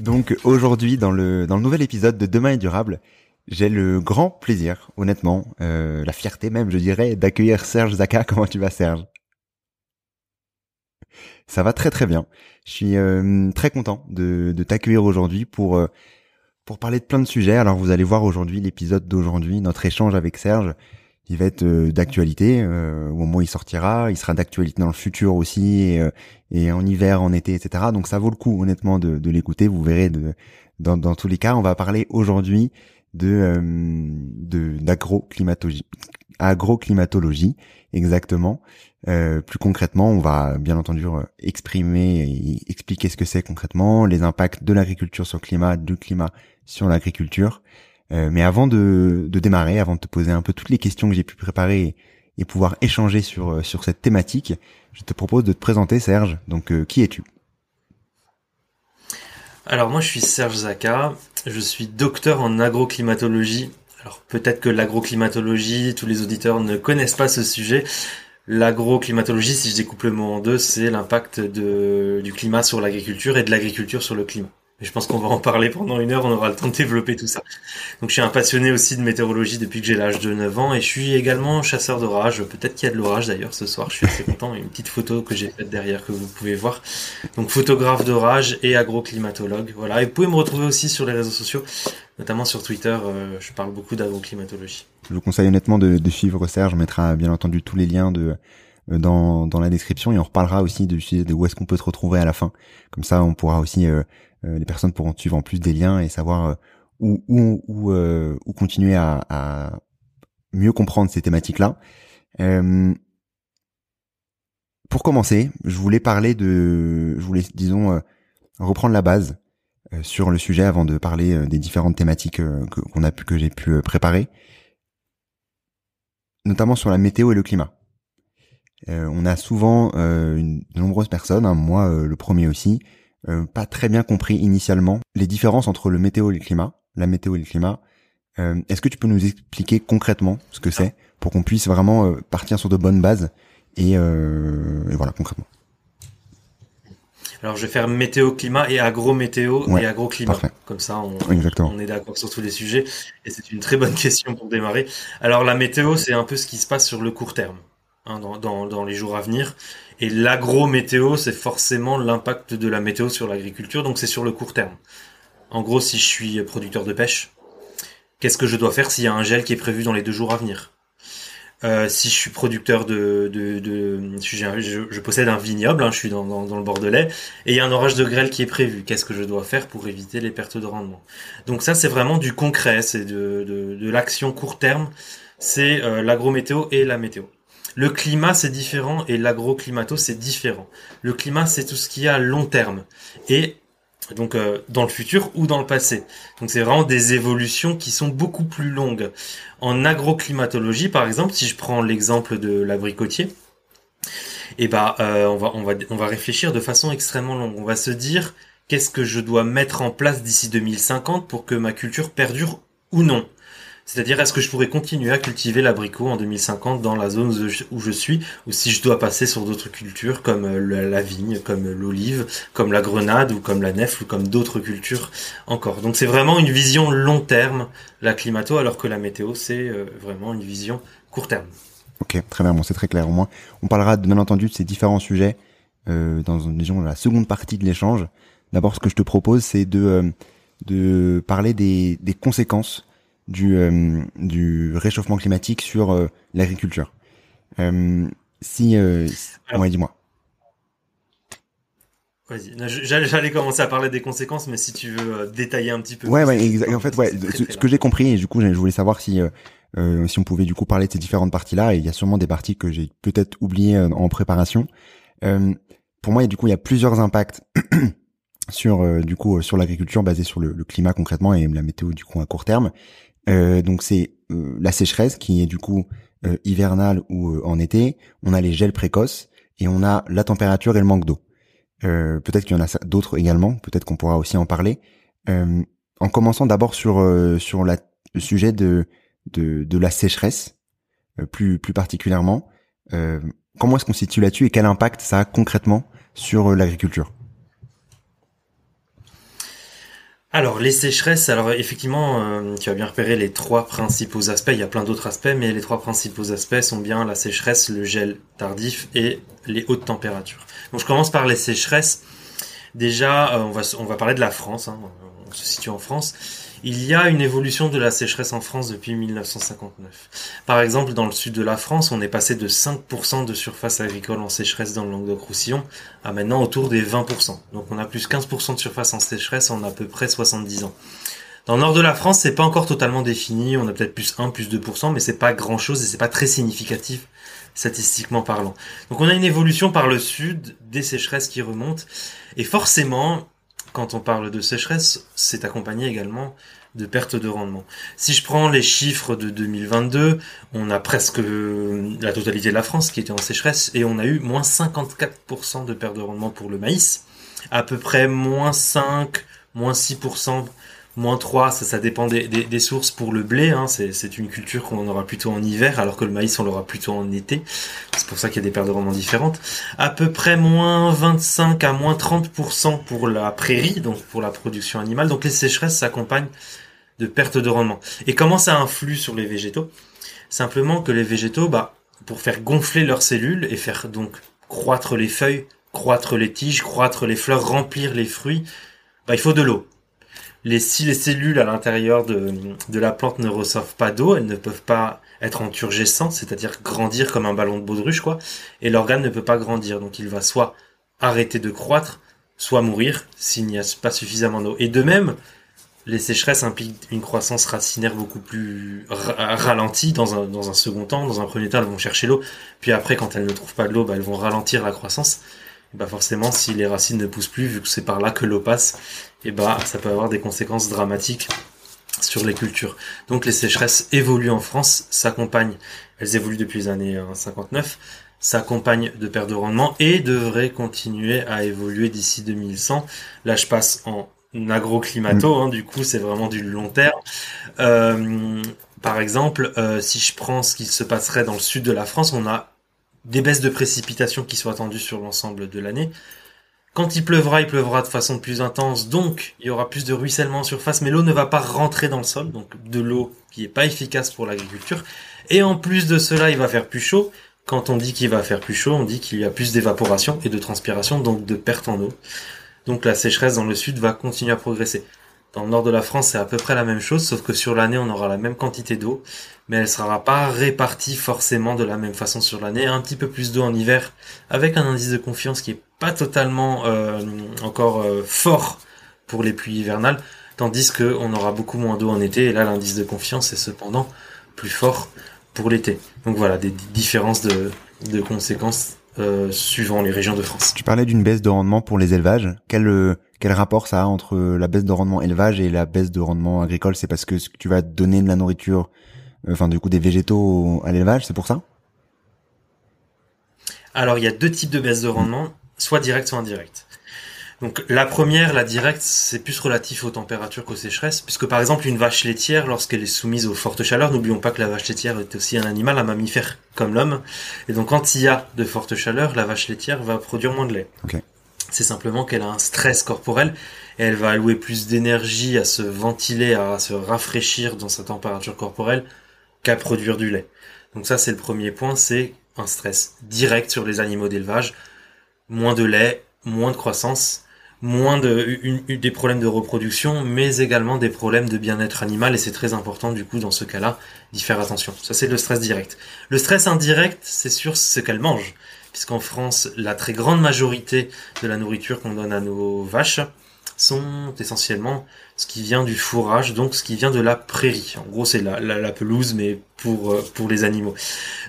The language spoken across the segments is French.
Donc aujourd'hui, dans le, dans le nouvel épisode de Demain est durable, j'ai le grand plaisir, honnêtement, euh, la fierté même, je dirais, d'accueillir Serge Zaka. Comment tu vas, Serge? Ça va très très bien. Je suis euh, très content de, de t'accueillir aujourd'hui pour euh, pour parler de plein de sujets. Alors vous allez voir aujourd'hui l'épisode d'aujourd'hui, notre échange avec Serge, il va être euh, d'actualité euh, au moment où il sortira. Il sera d'actualité dans le futur aussi et, euh, en hiver, en été, etc. Donc ça vaut le coup honnêtement de, l'écouter. Vous verrez dans, tous les cas, on va parler aujourd'hui de d'agroclimatologie, agroclimatologie exactement. Plus concrètement, on va bien entendu exprimer et expliquer ce que c'est concrètement, les impacts de l'agriculture sur le climat, du climat sur l'agriculture. Euh, mais avant de, démarrer, avant de te poser un peu toutes les questions que j'ai pu préparer et, pouvoir échanger sur euh, cette thématique, je te propose de te présenter, Serge. Donc, euh, qui es-tu? Alors moi, je suis Serge Zaka. Je suis docteur en agroclimatologie. Alors peut-être que l'agroclimatologie, tous les auditeurs ne connaissent pas ce sujet. L'agroclimatologie, si je découpe le mot en deux, c'est l'impact du climat sur l'agriculture et de l'agriculture sur le climat je pense qu'on va en parler pendant une heure, on aura le temps de développer tout ça. Donc je suis un passionné aussi de météorologie depuis que j'ai l'âge de 9 ans et je suis également chasseur d'orage. Peut-être qu'il y a de l'orage d'ailleurs ce soir, je suis assez content. Une petite photo que j'ai faite derrière que vous pouvez voir. Donc photographe d'orage et agroclimatologue. Voilà, et vous pouvez me retrouver aussi sur les réseaux sociaux, notamment sur Twitter, euh, je parle beaucoup d'agroclimatologie. Je vous conseille honnêtement de, suivre Serge, on mettra bien entendu tous les liens de euh, dans, dans la description et on reparlera aussi de, où est-ce qu'on peut te retrouver à la fin. Comme ça, on pourra aussi euh, les personnes pourront suivre en plus des liens et savoir euh, euh, où continuer à, mieux comprendre ces thématiques-là. pour commencer, je voulais parler de, je voulais, disons, reprendre la base sur le sujet avant de parler des différentes thématiques que j'ai pu préparer, notamment sur la météo et le climat. on a souvent une, de nombreuses personnes, hein, moi le premier aussi, euh, pas très bien compris initialement les différences entre le météo et le climat, la météo et le climat. Euh, Est-ce que tu peux nous expliquer concrètement ce que c'est pour qu'on puisse vraiment euh, partir sur de bonnes bases et, et, voilà concrètement? Alors je vais faire météo climat et agro-météo et agro-climat. Comme ça on, on est d'accord sur tous les sujets et c'est une très bonne question pour démarrer. Alors la météo c'est un peu ce qui se passe sur le court terme. Hein, dans, dans, dans, les jours à venir. Et l'agro-météo, c'est forcément l'impact de la météo sur l'agriculture, donc c'est sur le court terme. En gros, si je suis producteur de pêche, qu'est-ce que je dois faire s'il y a un gel qui est prévu dans les deux jours à venir? Euh, si je suis producteur de, de, je, possède un vignoble, hein, je suis dans, le Bordelais, et il y a un orage de grêle qui est prévu. Qu'est-ce que je dois faire pour éviter les pertes de rendement? Donc ça, c'est vraiment du concret, c'est de l'action court terme, c'est euh, l'agro-météo et la météo. Le climat, c'est différent et l'agroclimato, c'est différent. Le climat, c'est tout ce qui est à long terme. Et donc euh, dans le futur ou dans le passé. Donc c'est vraiment des évolutions qui sont beaucoup plus longues. En agroclimatologie, par exemple, si je prends l'exemple de l'abricotier, eh ben, euh, on, va, on, va, on va réfléchir de façon extrêmement longue. On va se dire qu'est-ce que je dois mettre en place d'ici 2050 pour que ma culture perdure ou non? C'est-à-dire, est-ce que je pourrais continuer à cultiver l'abricot en 2050 dans la zone où je suis, ou si je dois passer sur d'autres cultures comme euh, la vigne, comme l'olive, comme la grenade, ou comme la nef, ou comme d'autres cultures encore? Donc c'est vraiment une vision long terme, la climato, alors que la météo, c'est euh, vraiment une vision court terme. Ok, très bien, bon, c'est très clair. Au moins, on parlera bien entendu de ces différents sujets euh, dans disons, la seconde partie de l'échange. D'abord, ce que je te propose, c'est de, euh, de parler des, des conséquences du, euh, du réchauffement climatique sur euh, l'agriculture. Euh, si, ouais, dis-moi. Vas-y. J'allais commencer à parler des conséquences, mais si tu veux détailler un petit peu. Ouais, ouais, en fait, ouais. Ce, que j'ai compris, et du coup, je voulais savoir si euh, si on pouvait du coup parler de ces différentes parties-là. Et il y a sûrement des parties que j'ai peut-être oubliées en préparation. Euh, pour moi, du coup, il y a plusieurs impacts sur du coup sur l'agriculture basée sur le, le, climat concrètement et la météo du coup à court terme. Euh, donc c'est euh, la sécheresse qui est du coup euh, hivernale ou en été. On a les gels précoces et on a la température et le manque d'eau. peut-être qu'il y en a d'autres également. Peut-être qu'on pourra aussi en parler. en commençant d'abord sur sur le sujet de de, de la sécheresse, plus plus particulièrement. comment est-ce qu'on se situe là-dessus et quel impact ça a concrètement sur l'agriculture? Alors les sécheresses, alors effectivement, euh, tu as bien repéré les trois principaux aspects. Il y a plein d'autres aspects, mais les trois principaux aspects sont bien la sécheresse, le gel tardif et les hautes températures. Donc je commence par les sécheresses. Déjà, euh, on va on va parler de la France. Hein. On se situe en France. Il y a une évolution de la sécheresse en France depuis 1959. Par exemple, dans le sud de la France, on est passé de 5% de surface agricole en sécheresse dans le Languedoc-Roussillon à maintenant autour des 20%. Donc on a plus 15% de surface en sécheresse en à peu près 70 ans. Dans le nord de la France, c'est pas encore totalement défini, on a peut-être plus 1, plus 2%, mais c'est pas grand chose et c'est pas très significatif statistiquement parlant. Donc on a une évolution par le sud des sécheresses qui remontent et forcément quand on parle de sécheresse, c'est accompagné également de perte de rendement. Si je prends les chiffres de 2022, on a presque la totalité de la France qui était en sécheresse et on a eu moins 54% de perte de rendement pour le maïs, à peu près moins 5, moins 6% moins 3, ça, ça dépend des, sources pour le blé. Hein, c'est une culture qu'on aura plutôt en hiver, alors que le maïs, on l'aura plutôt en été. C'est pour ça qu'il y a des pertes de rendement différentes. À peu près moins 25 à moins 30% pour la prairie, donc pour la production animale. Donc les sécheresses s'accompagnent de pertes de rendement. Et comment ça influe sur les végétaux? Simplement que les végétaux, bah, pour faire gonfler leurs cellules et faire donc croître les feuilles, croître les tiges, croître les fleurs, remplir les fruits, bah, il faut de l'eau les, si les cellules à l'intérieur de, de la plante ne reçoivent pas d'eau, elles ne peuvent pas être en turgescence, c'est-à-dire grandir comme un ballon de baudruche, quoi. Et l'organe ne peut pas grandir. Donc il va soit arrêter de croître, soit mourir s'il n'y a pas suffisamment d'eau. Et de même, les sécheresses impliquent une croissance racinaire beaucoup plus ralentie dans un, dans un second temps. Dans un premier temps, elles vont chercher l'eau. Puis après, quand elles ne trouvent pas de l'eau, bah, elles vont ralentir la croissance bah forcément si les racines ne poussent plus vu que c'est par là que l'eau passe et bah ça peut avoir des conséquences dramatiques sur les cultures. Donc les sécheresses évoluent en France, s'accompagnent, elles évoluent depuis les années 59, euh, s'accompagnent de pertes de rendement et devraient continuer à évoluer d'ici 2100. Là je passe en agroclimato, mm. hein, du coup c'est vraiment du long terme. Euh, par exemple, euh, si je prends ce qui se passerait dans le sud de la France, on a des baisses de précipitations qui sont attendues sur l'ensemble de l'année. Quand il pleuvra, il pleuvra de façon plus intense, donc il y aura plus de ruissellement en surface, mais l'eau ne va pas rentrer dans le sol, donc de l'eau qui est pas efficace pour l'agriculture. Et en plus de cela, il va faire plus chaud. Quand on dit qu'il va faire plus chaud, on dit qu'il y a plus d'évaporation et de transpiration, donc de perte en eau. Donc la sécheresse dans le sud va continuer à progresser. Dans le nord de la France, c'est à peu près la même chose, sauf que sur l'année, on aura la même quantité d'eau, mais elle sera pas répartie forcément de la même façon sur l'année. Un petit peu plus d'eau en hiver, avec un indice de confiance qui est pas totalement euh, encore euh, fort pour les pluies hivernales, tandis qu'on aura beaucoup moins d'eau en été, et là l'indice de confiance est cependant plus fort pour l'été. Donc voilà, des différences de, de conséquences euh, suivant les régions de France. Tu parlais d'une baisse de rendement pour les élevages. Quel, euh, quel rapport ça a entre la baisse de rendement élevage et la baisse de rendement agricole? C'est parce que tu vas donner de la nourriture, euh, enfin du coup des végétaux à l'élevage, c'est pour ça? Alors il y a deux types de baisse de rendement, soit direct soit indirect. Donc la première, la directe, c'est plus relatif aux températures qu'aux sécheresses, puisque par exemple une vache laitière, lorsqu'elle est soumise aux fortes chaleurs, n'oublions pas que la vache laitière est aussi un animal, un mammifère comme l'homme, et donc quand il y a de fortes chaleurs, la vache laitière va produire moins de lait. C'est simplement qu'elle a un stress corporel et elle va allouer plus d'énergie à se ventiler, à se rafraîchir dans sa température corporelle qu'à produire du lait. Donc ça c'est le premier point, c'est un stress direct sur les animaux d'élevage, moins de lait, moins de croissance, moins de des problèmes de reproduction, mais également des problèmes de bien-être animal et c'est très important du coup dans ce cas-là d'y faire attention. Ça c'est le stress direct. Le stress indirect, c'est sur ce qu'elles mangent, puisqu'en France, la très grande majorité de la nourriture qu'on donne à nos vaches sont essentiellement ce qui vient du fourrage, donc ce qui vient de la prairie. En gros, c'est la, pelouse, mais pour euh, pour les animaux.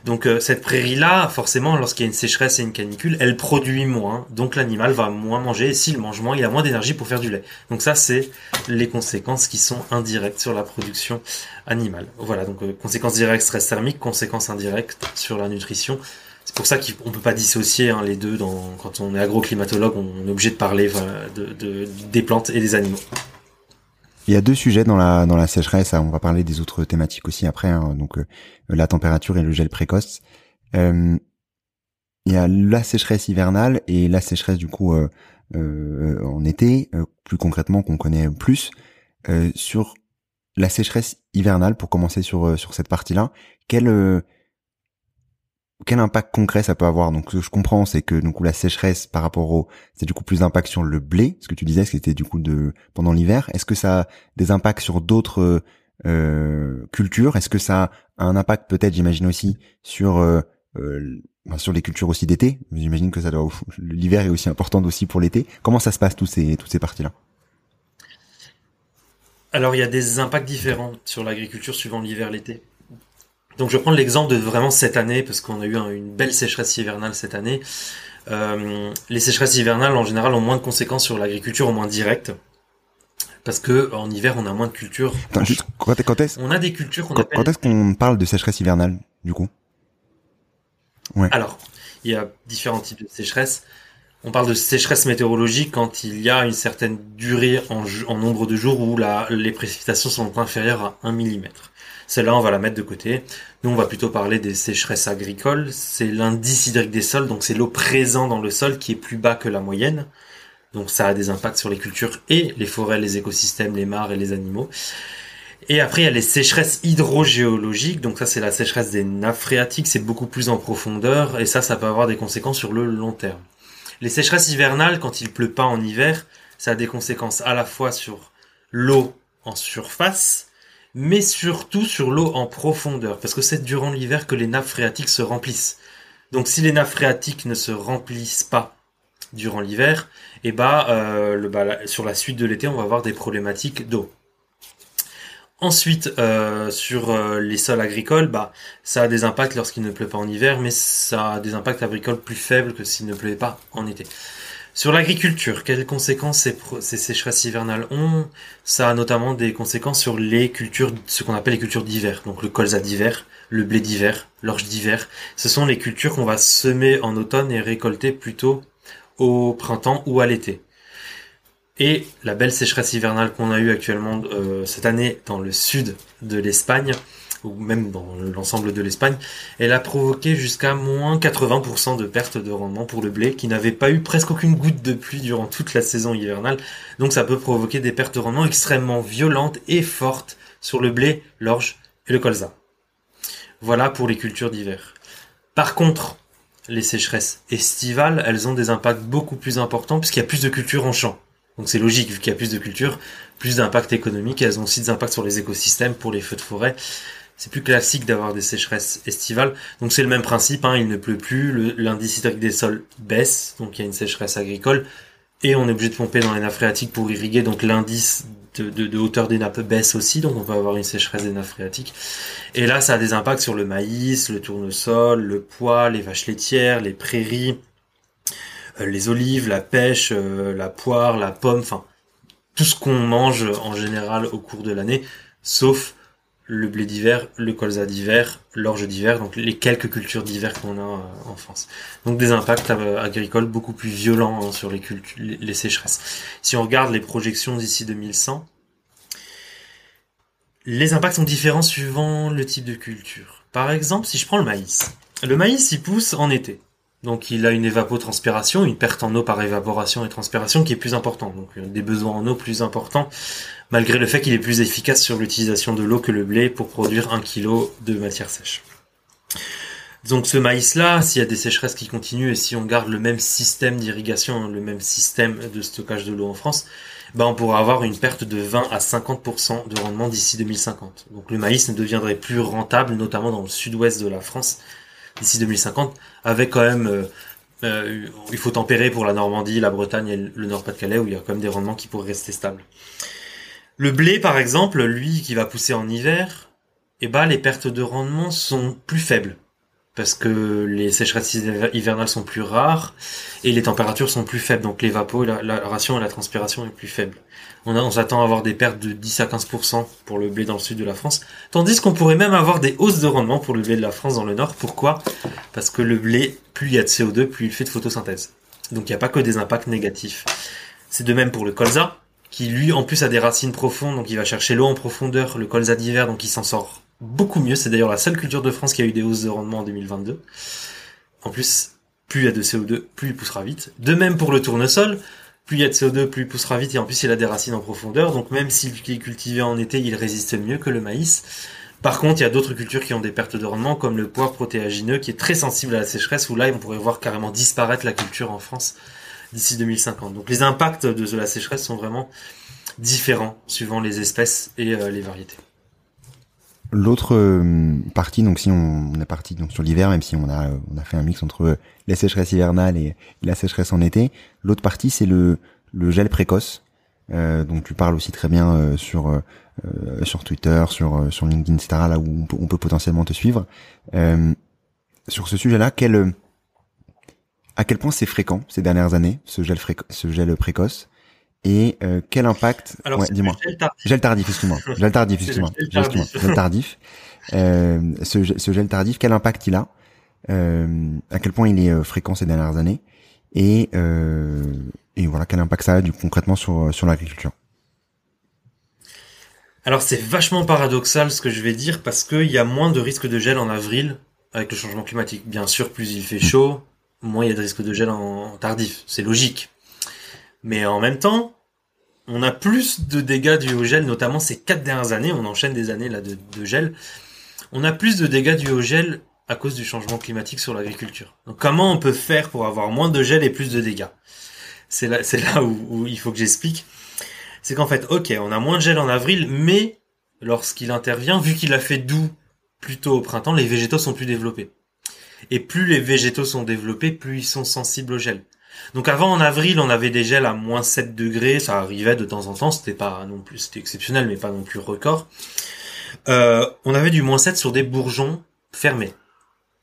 Donc euh, cette prairie-là, forcément, lorsqu'il y a une sécheresse et une canicule, elle produit moins, donc l'animal va moins manger. Et s'il mange moins, il a moins d'énergie pour faire du lait. Donc ça, c'est les conséquences qui sont indirectes sur la production animale. Voilà, donc euh, conséquences directes stress thermique, conséquences indirectes sur la nutrition. C'est pour ça qu'on peut pas dissocier hein, les deux. Dans, quand on est agroclimatologue, on est obligé de parler de, des plantes et des animaux. Il y a deux sujets dans la dans la sécheresse. On va parler des autres thématiques aussi après. Hein, donc euh, la température et le gel précoce. Euh, il y a la sécheresse hivernale et la sécheresse du coup euh, euh en été, plus concrètement qu'on connaît plus. sur la sécheresse hivernale, pour commencer sur sur cette partie-là, quelle quel impact concret ça peut avoir Donc ce que je comprends, c'est que donc la sécheresse par rapport au, c'est du coup plus d'impact sur le blé, ce que tu disais, c'était du coup de pendant l'hiver. Est-ce que ça a des impacts sur d'autres euh, cultures? Est-ce que ça a un impact peut-être, j'imagine aussi, sur euh, euh, sur les cultures aussi d'été? J'imagine que ça doit l'hiver est aussi important aussi pour l'été. Comment ça se passe tous ces toutes ces parties-là? Alors il y a des impacts différents sur l'agriculture suivant l'hiver, l'été. Donc je vais prendre l'exemple de vraiment cette année, parce qu'on a eu une belle sécheresse hivernale cette année. Euh, les sécheresses hivernales, en général, ont moins de conséquences sur l'agriculture, au moins directes. Parce que en hiver, on a moins de cultures. quand, est-ce On a des cultures qu'on Quand est-ce qu'on parle de sécheresse hivernale, du coup? Ouais. Alors, il y a différents types de sécheresse. On parle de sécheresse météorologique quand il y a une certaine durée en, nombre de jours où les précipitations sont inférieures à 1 mm. Celle-là, on va la mettre de côté. Nous, on va plutôt parler des sécheresses agricoles. C'est l'indice hydrique des sols, donc c'est l'eau présente dans le sol qui est plus bas que la moyenne. Donc ça a des impacts sur les cultures et les forêts, les écosystèmes, les mares et les animaux. Et après, il y a les sécheresses hydrogéologiques. Donc ça, c'est la sécheresse des nappes phréatiques. C'est beaucoup plus en profondeur. Et ça, ça peut avoir des conséquences sur le long terme. Les sécheresses hivernales, quand il pleut pas en hiver, ça a des conséquences à la fois sur l'eau en surface, mais surtout sur l'eau en profondeur, parce que c'est durant l'hiver que les nappes phréatiques se remplissent. Donc si les nappes phréatiques ne se remplissent pas durant l'hiver, eh bah, sur la suite de l'été, on va avoir des problématiques d'eau. Ensuite, euh, sur euh, les sols agricoles, bah, ça a des impacts lorsqu'il ne pleut pas en hiver, mais ça a des impacts agricoles plus faibles que s'il ne pleuvait pas en été. Sur l'agriculture, quelles conséquences ces, ces, sécheresses hivernales ont? Ça a notamment des conséquences sur les cultures, ce qu'on appelle les cultures d'hiver. Donc le colza d'hiver, le blé d'hiver, l'orge d'hiver. Ce sont les cultures qu'on va semer en automne et récolter plutôt au printemps ou à l'été. Et la belle sécheresse hivernale qu'on a eue actuellement euh, cette année dans le sud de l'Espagne, ou même dans l'ensemble de l'Espagne, elle a provoqué jusqu'à moins 80% de perte de rendement pour le blé, qui n'avait pas eu presque aucune goutte de pluie durant toute la saison hivernale. Donc ça peut provoquer des pertes de rendement extrêmement violentes et fortes sur le blé, l'orge et le colza. Voilà pour les cultures d'hiver. Par contre, les sécheresses estivales, elles ont des impacts beaucoup plus importants puisqu'il y a plus de cultures en champ. Donc c'est logique, vu qu'il y a plus de cultures, plus d'impact économique, elles ont aussi des impacts sur les écosystèmes pour les feux de forêt c'est plus classique d'avoir des sécheresses estivales. Donc c'est le même principe, hein, il ne pleut plus, l'indice hydrique des sols baisse, donc il y a une sécheresse agricole, et on est obligé de pomper dans les nappes phréatiques pour irriguer, donc l'indice de, hauteur des nappes baisse aussi, donc on va avoir une sécheresse des nappes phréatiques. Et là, ça a des impacts sur le maïs, le tournesol, le pois, les vaches laitières, les prairies, les olives, la pêche, euh, la poire, la pomme, enfin tout ce qu'on mange en général au cours de l'année, sauf le blé d'hiver, le colza d'hiver, l'orge d'hiver, donc les quelques cultures d'hiver qu'on a euh, en France. Donc des impacts euh, agricoles beaucoup plus violents hein, sur les, les sécheresses. Si on regarde les projections d'ici 2100, les impacts sont différents suivant le type de culture. Par exemple, si je prends le maïs. Le maïs, il pousse en été. Donc il a une évapotranspiration, une perte en eau par évaporation et transpiration qui est plus importante. Donc des besoins en eau plus importants malgré le fait qu'il est plus efficace sur l'utilisation de l'eau que le blé pour produire un kilo de matière sèche. Donc ce maïs-là, s'il y a des sécheresses qui continuent et si on garde le même système d'irrigation, le même système de stockage de l'eau en France, ben on pourra avoir une perte de 20 à 50% de rendement d'ici 2050. Donc le maïs ne deviendrait plus rentable, notamment dans le sud-ouest de la France, d'ici 2050, avec quand même... Euh, euh, il faut tempérer pour la Normandie, la Bretagne et le Nord-Pas-de-Calais, où il y a quand même des rendements qui pourraient rester stables. Le blé, par exemple, lui qui va pousser en hiver, eh ben, les pertes de rendement sont plus faibles. Parce que les sécheresses hivernales sont plus rares et les températures sont plus faibles. Donc l'évaporation et la transpiration est plus faible. On, on s'attend à avoir des pertes de 10 à 15% pour le blé dans le sud de la France. Tandis qu'on pourrait même avoir des hausses de rendement pour le blé de la France dans le nord. Pourquoi? Parce que le blé, plus il y a de CO2, plus il fait de photosynthèse. Donc il n'y a pas que des impacts négatifs. C'est de même pour le colza qui lui en plus a des racines profondes, donc il va chercher l'eau en profondeur, le colza d'hiver, donc il s'en sort beaucoup mieux. C'est d'ailleurs la seule culture de France qui a eu des hausses de rendement en 2022. En plus, plus il y a de CO2, plus il poussera vite. De même pour le tournesol, plus il y a de CO2, plus il poussera vite, et en plus il a des racines en profondeur, donc même s'il est cultivé en été, il résiste mieux que le maïs. Par contre, il y a d'autres cultures qui ont des pertes de rendement, comme le poivre protéagineux, qui est très sensible à la sécheresse, où là, on pourrait voir carrément disparaître la culture en France d'ici 2050. Donc les impacts de la sécheresse sont vraiment différents suivant les espèces et euh, les variétés. L'autre euh, partie, donc si on, est parti donc sur l'hiver, même si on a on a fait un mix entre les sécheresses hivernales et, la sécheresse en été, l'autre partie c'est le le gel précoce. Euh, donc tu parles aussi très bien euh, sur sur Twitter, sur sur LinkedIn, etc. Là où on peut, on peut potentiellement te suivre. sur ce sujet-là, quel à quel point c'est fréquent ces dernières années, ce gel, ce gel précoce? Et euh, quel impact? Ouais, dis-moi. gel tardif. Excuse-moi. Gel tardif excuse-moi. gel tardif. Euh, ce, ce, gel tardif quel impact il a? Euh, à quel point il est euh, fréquent ces dernières années? Et euh, et voilà quel impact ça a du concrètement sur sur l'agriculture? Alors c'est vachement paradoxal ce que je vais dire parce qu'il y a moins de risques de gel en avril avec le changement climatique. Bien sûr plus il fait mmh. chaud moins il y a de risque de gel en tardif. C'est logique. Mais en même temps, on a plus de dégâts dus au gel, notamment ces quatre dernières années, on enchaîne des années là de, gel. On a plus de dégâts dus au gel à cause du changement climatique sur l'agriculture. Donc comment on peut faire pour avoir moins de gel et plus de dégâts? C'est là, là où, il faut que j'explique. C'est qu'en fait, ok, on a moins de gel en avril, mais lorsqu'il intervient, vu qu'il a fait doux plutôt au printemps, les végétaux sont plus développés. Et plus les végétaux sont développés, plus ils sont sensibles au gel. Donc avant en avril, on avait des gels à moins 7 degrés, ça arrivait de temps en temps, c'était pas non plus, c'était exceptionnel, mais pas non plus record. Euh, on avait du moins 7 sur des bourgeons fermés.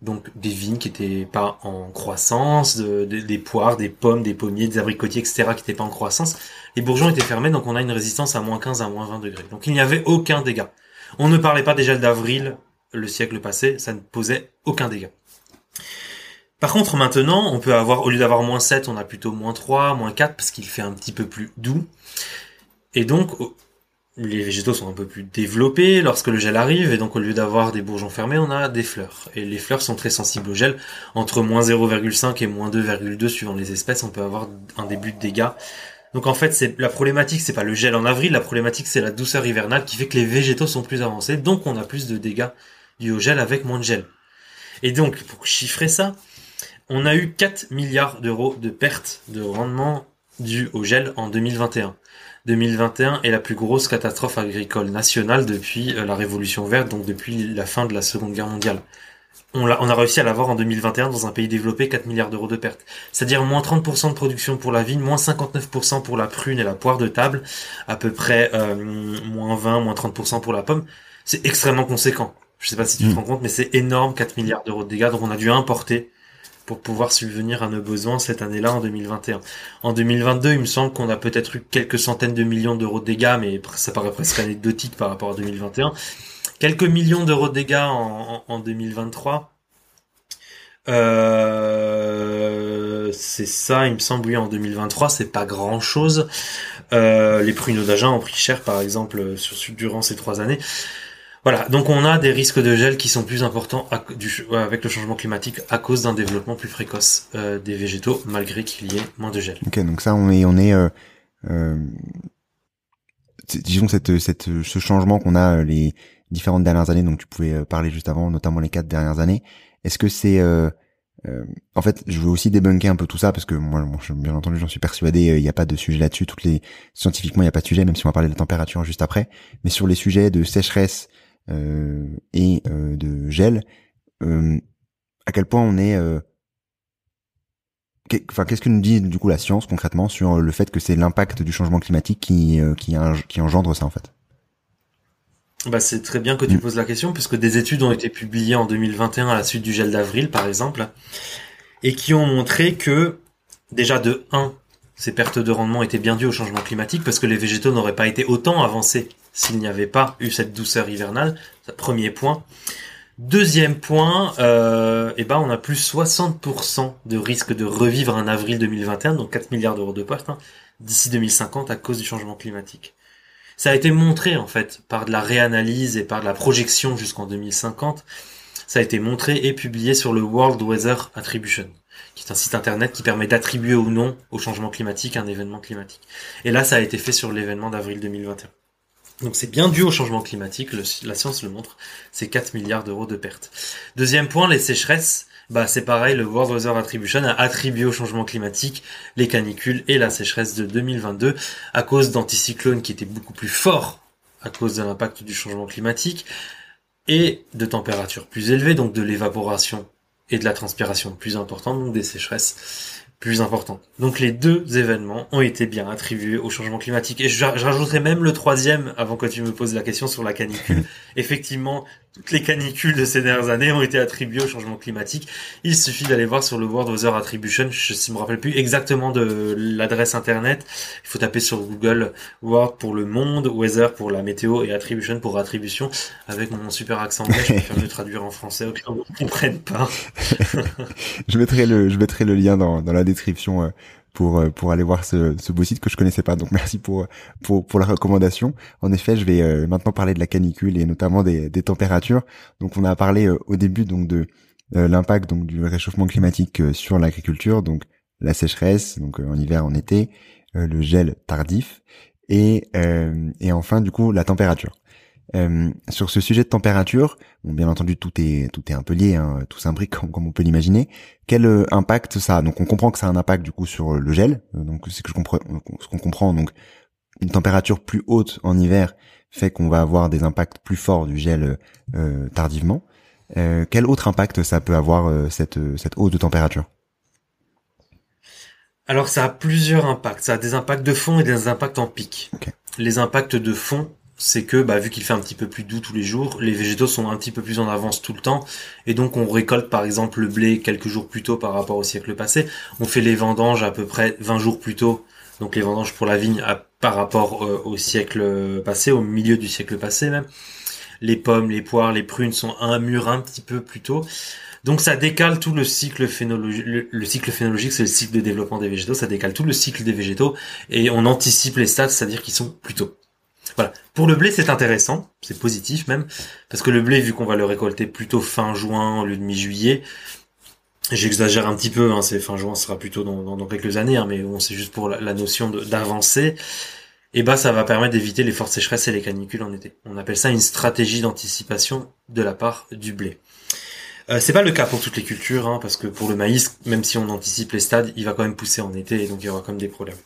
Donc des vignes qui étaient pas en croissance, des poires, des pommes, des pommiers, des abricotiers, etc. qui étaient pas en croissance. Les bourgeons étaient fermés, donc on a une résistance à moins 15 à moins 20 degrés. Donc il n'y avait aucun dégât. On ne parlait pas des gels d'avril le siècle passé, ça ne posait aucun dégât. Par contre, maintenant, on peut avoir, au lieu d'avoir moins 7, on a plutôt moins 3, moins 4, parce qu'il fait un petit peu plus doux. Et donc, les végétaux sont un peu plus développés lorsque le gel arrive, et donc au lieu d'avoir des bourgeons fermés, on a des fleurs. Et les fleurs sont très sensibles au gel. Entre moins 0,5 et moins 2,2 suivant les espèces, on peut avoir un début de dégâts. Donc en fait, c'est la problématique, c'est pas le gel en avril, la problématique c'est la douceur hivernale qui fait que les végétaux sont plus avancés, donc on a plus de dégâts du au gel avec moins de gel. Et donc, pour chiffrer ça, on a eu 4 milliards d'euros de pertes de rendement dues au gel en 2021. 2021 est la plus grosse catastrophe agricole nationale depuis euh, la Révolution verte, donc depuis la fin de la Seconde Guerre mondiale. On a, on a réussi à l'avoir en 2021 dans un pays développé 4 milliards d'euros de pertes. C'est-à-dire moins 30% de production pour la vigne, moins 59% pour la prune et la poire de table, à peu près euh, moins 20, moins 30% pour la pomme. C'est extrêmement conséquent. Je sais pas si tu te mmh. rends compte, mais c'est énorme, 4 milliards d'euros de dégâts, donc on a dû importer pour pouvoir subvenir à nos besoins cette année-là en 2021. En 2022, il me semble qu'on a peut-être eu quelques centaines de millions d'euros de dégâts, mais ça paraît presque anecdotique par rapport à 2021. quelques millions d'euros de dégâts en, en 2023. Euh, c'est ça, il me semble, oui, en 2023, c'est pas grand chose. Euh, les pruneaux d'Agen ont pris cher, par exemple, sur, durant ces trois années. Voilà, donc on a des risques de gel qui sont plus importants avec le changement climatique à cause d'un développement plus précoce euh, des végétaux, malgré qu'il y ait moins de gel. Ok, donc ça, on est, on est, euh, euh disons cette, cette, ce changement qu'on a les différentes dernières années, donc tu pouvais parler juste avant, notamment les quatre dernières années. Est-ce que c'est euh, en fait, je veux aussi débunker un peu tout ça parce que moi, bien entendu, j'en suis persuadé, euh, il n'y a pas de sujet là-dessus. Toutes les scientifiquement, il n'y a pas de sujet, même si on va parler de la température juste après. Mais sur les sujets de sécheresse euh, et de gel, à quel point on est Enfin, qu'est-ce que nous dit du coup la science concrètement sur le fait que c'est l'impact du changement climatique qui, qui, qui engendre ça en fait? Bah, c'est très bien que tu mm. poses la question, puisque des études ont été publiées en 2021 à la suite du gel d'avril, par exemple, et qui ont montré que, déjà de 1, ces pertes de rendement étaient bien dues au changement climatique, parce que les végétaux n'auraient pas été autant avancés s'il n'y avait pas eu cette douceur hivernale. Premier point. Deuxième point, euh, eh ben on a plus 60% de risque de revivre un avril 2021, donc 4 milliards d'euros de pertes, hein, d'ici 2050 à cause du changement climatique. Ça a été montré en fait par de la réanalyse et par de la projection jusqu'en 2050. Ça a été montré et publié sur le World Weather Attribution, qui est un site internet qui permet d'attribuer ou non au changement climatique un événement climatique. Et là, ça a été fait sur l'événement d'avril 2021. Donc c'est bien dû au changement climatique, la science le montre, c'est 4 milliards d'euros de pertes. Deuxième point, les sécheresses bah c'est pareil, le World Weather Attribution a attribué au changement climatique les canicules et la sécheresse de 2022 à cause d'anticyclones qui étaient beaucoup plus forts à cause de l'impact du changement climatique et de températures plus élevées, donc de l'évaporation et de la transpiration plus importante, donc des sécheresses plus importante. Donc les deux événements ont été bien attribués au changement climatique. Et je, rajouterai même le troisième avant que tu me poses la question sur la canicule. Effectivement, toutes les canicules de ces dernières années ont été attribuées au changement climatique. Il suffit d'aller voir sur le World Weather Attribution. Je ne me rappelle plus exactement de l'adresse internet. Il faut taper sur Google World pour le monde, Weather pour la météo et Attribution pour attribution. Avec mon super accent anglais, je préfère mieux traduire en français au ne comprenne pas. je mettrai le, je mettrai le lien dans, dans la description euh, pour euh, pour aller voir ce, ce beau site que je connaissais pas. Donc merci pour pour pour la recommandation. En effet, je vais euh, maintenant parler de la canicule et notamment des, des températures. Donc on a parlé au début donc de l'impact donc du réchauffement climatique sur l'agriculture, donc la sécheresse, donc en hiver, en été, le gel tardif et et enfin du coup la température. Euh, sur ce sujet de température, bon, bien entendu tout est tout est un peu lié, hein, tout s'imbrique comme, comme, on peut l'imaginer. Quel euh, impact ça a? Donc on comprend que ça a un impact du coup sur le gel. Euh, donc c'est que je comprends ce qu'on comprend. Donc une température plus haute en hiver fait qu'on va avoir des impacts plus forts du gel tardivement. quel autre impact ça peut avoir cette cette hausse de température? Alors ça a plusieurs impacts. Ça a des impacts de fond et des impacts en pic. Les impacts de fond, c'est que bah, vu qu'il fait un petit peu plus doux tous les jours, les végétaux sont un petit peu plus en avance tout le temps, et donc on récolte par exemple le blé quelques jours plus tôt par rapport au siècle passé, on fait les vendanges à peu près 20 jours plus tôt, donc les vendanges pour la vigne par rapport euh, au siècle passé, au milieu du siècle passé même. Les pommes, les poires, les prunes sont à un mur un petit peu plus tôt. Donc ça décale tout le cycle phénologique. Le, cycle phénologique, c'est le cycle de développement des végétaux. Ça décale tout le cycle des végétaux et on anticipe les stades, c'est-à-dire qu'ils sont plus tôt. Voilà. Pour le blé, c'est intéressant, c'est positif même, parce que le blé, vu qu'on va le récolter plutôt fin juin au lieu de mi-juillet, j'exagère un petit peu, hein, c'est fin juin, ce sera plutôt dans, quelques années, hein, mais bon, c'est juste pour la, notion d'avancer. Et bah, ça va permettre d'éviter les fortes sécheresses et les canicules en été. On appelle ça une stratégie d'anticipation de la part du blé. Euh, c'est pas le cas pour toutes les cultures, hein, parce que pour le maïs, même si on anticipe les stades, il va quand même pousser en été, et donc il y aura comme des problèmes.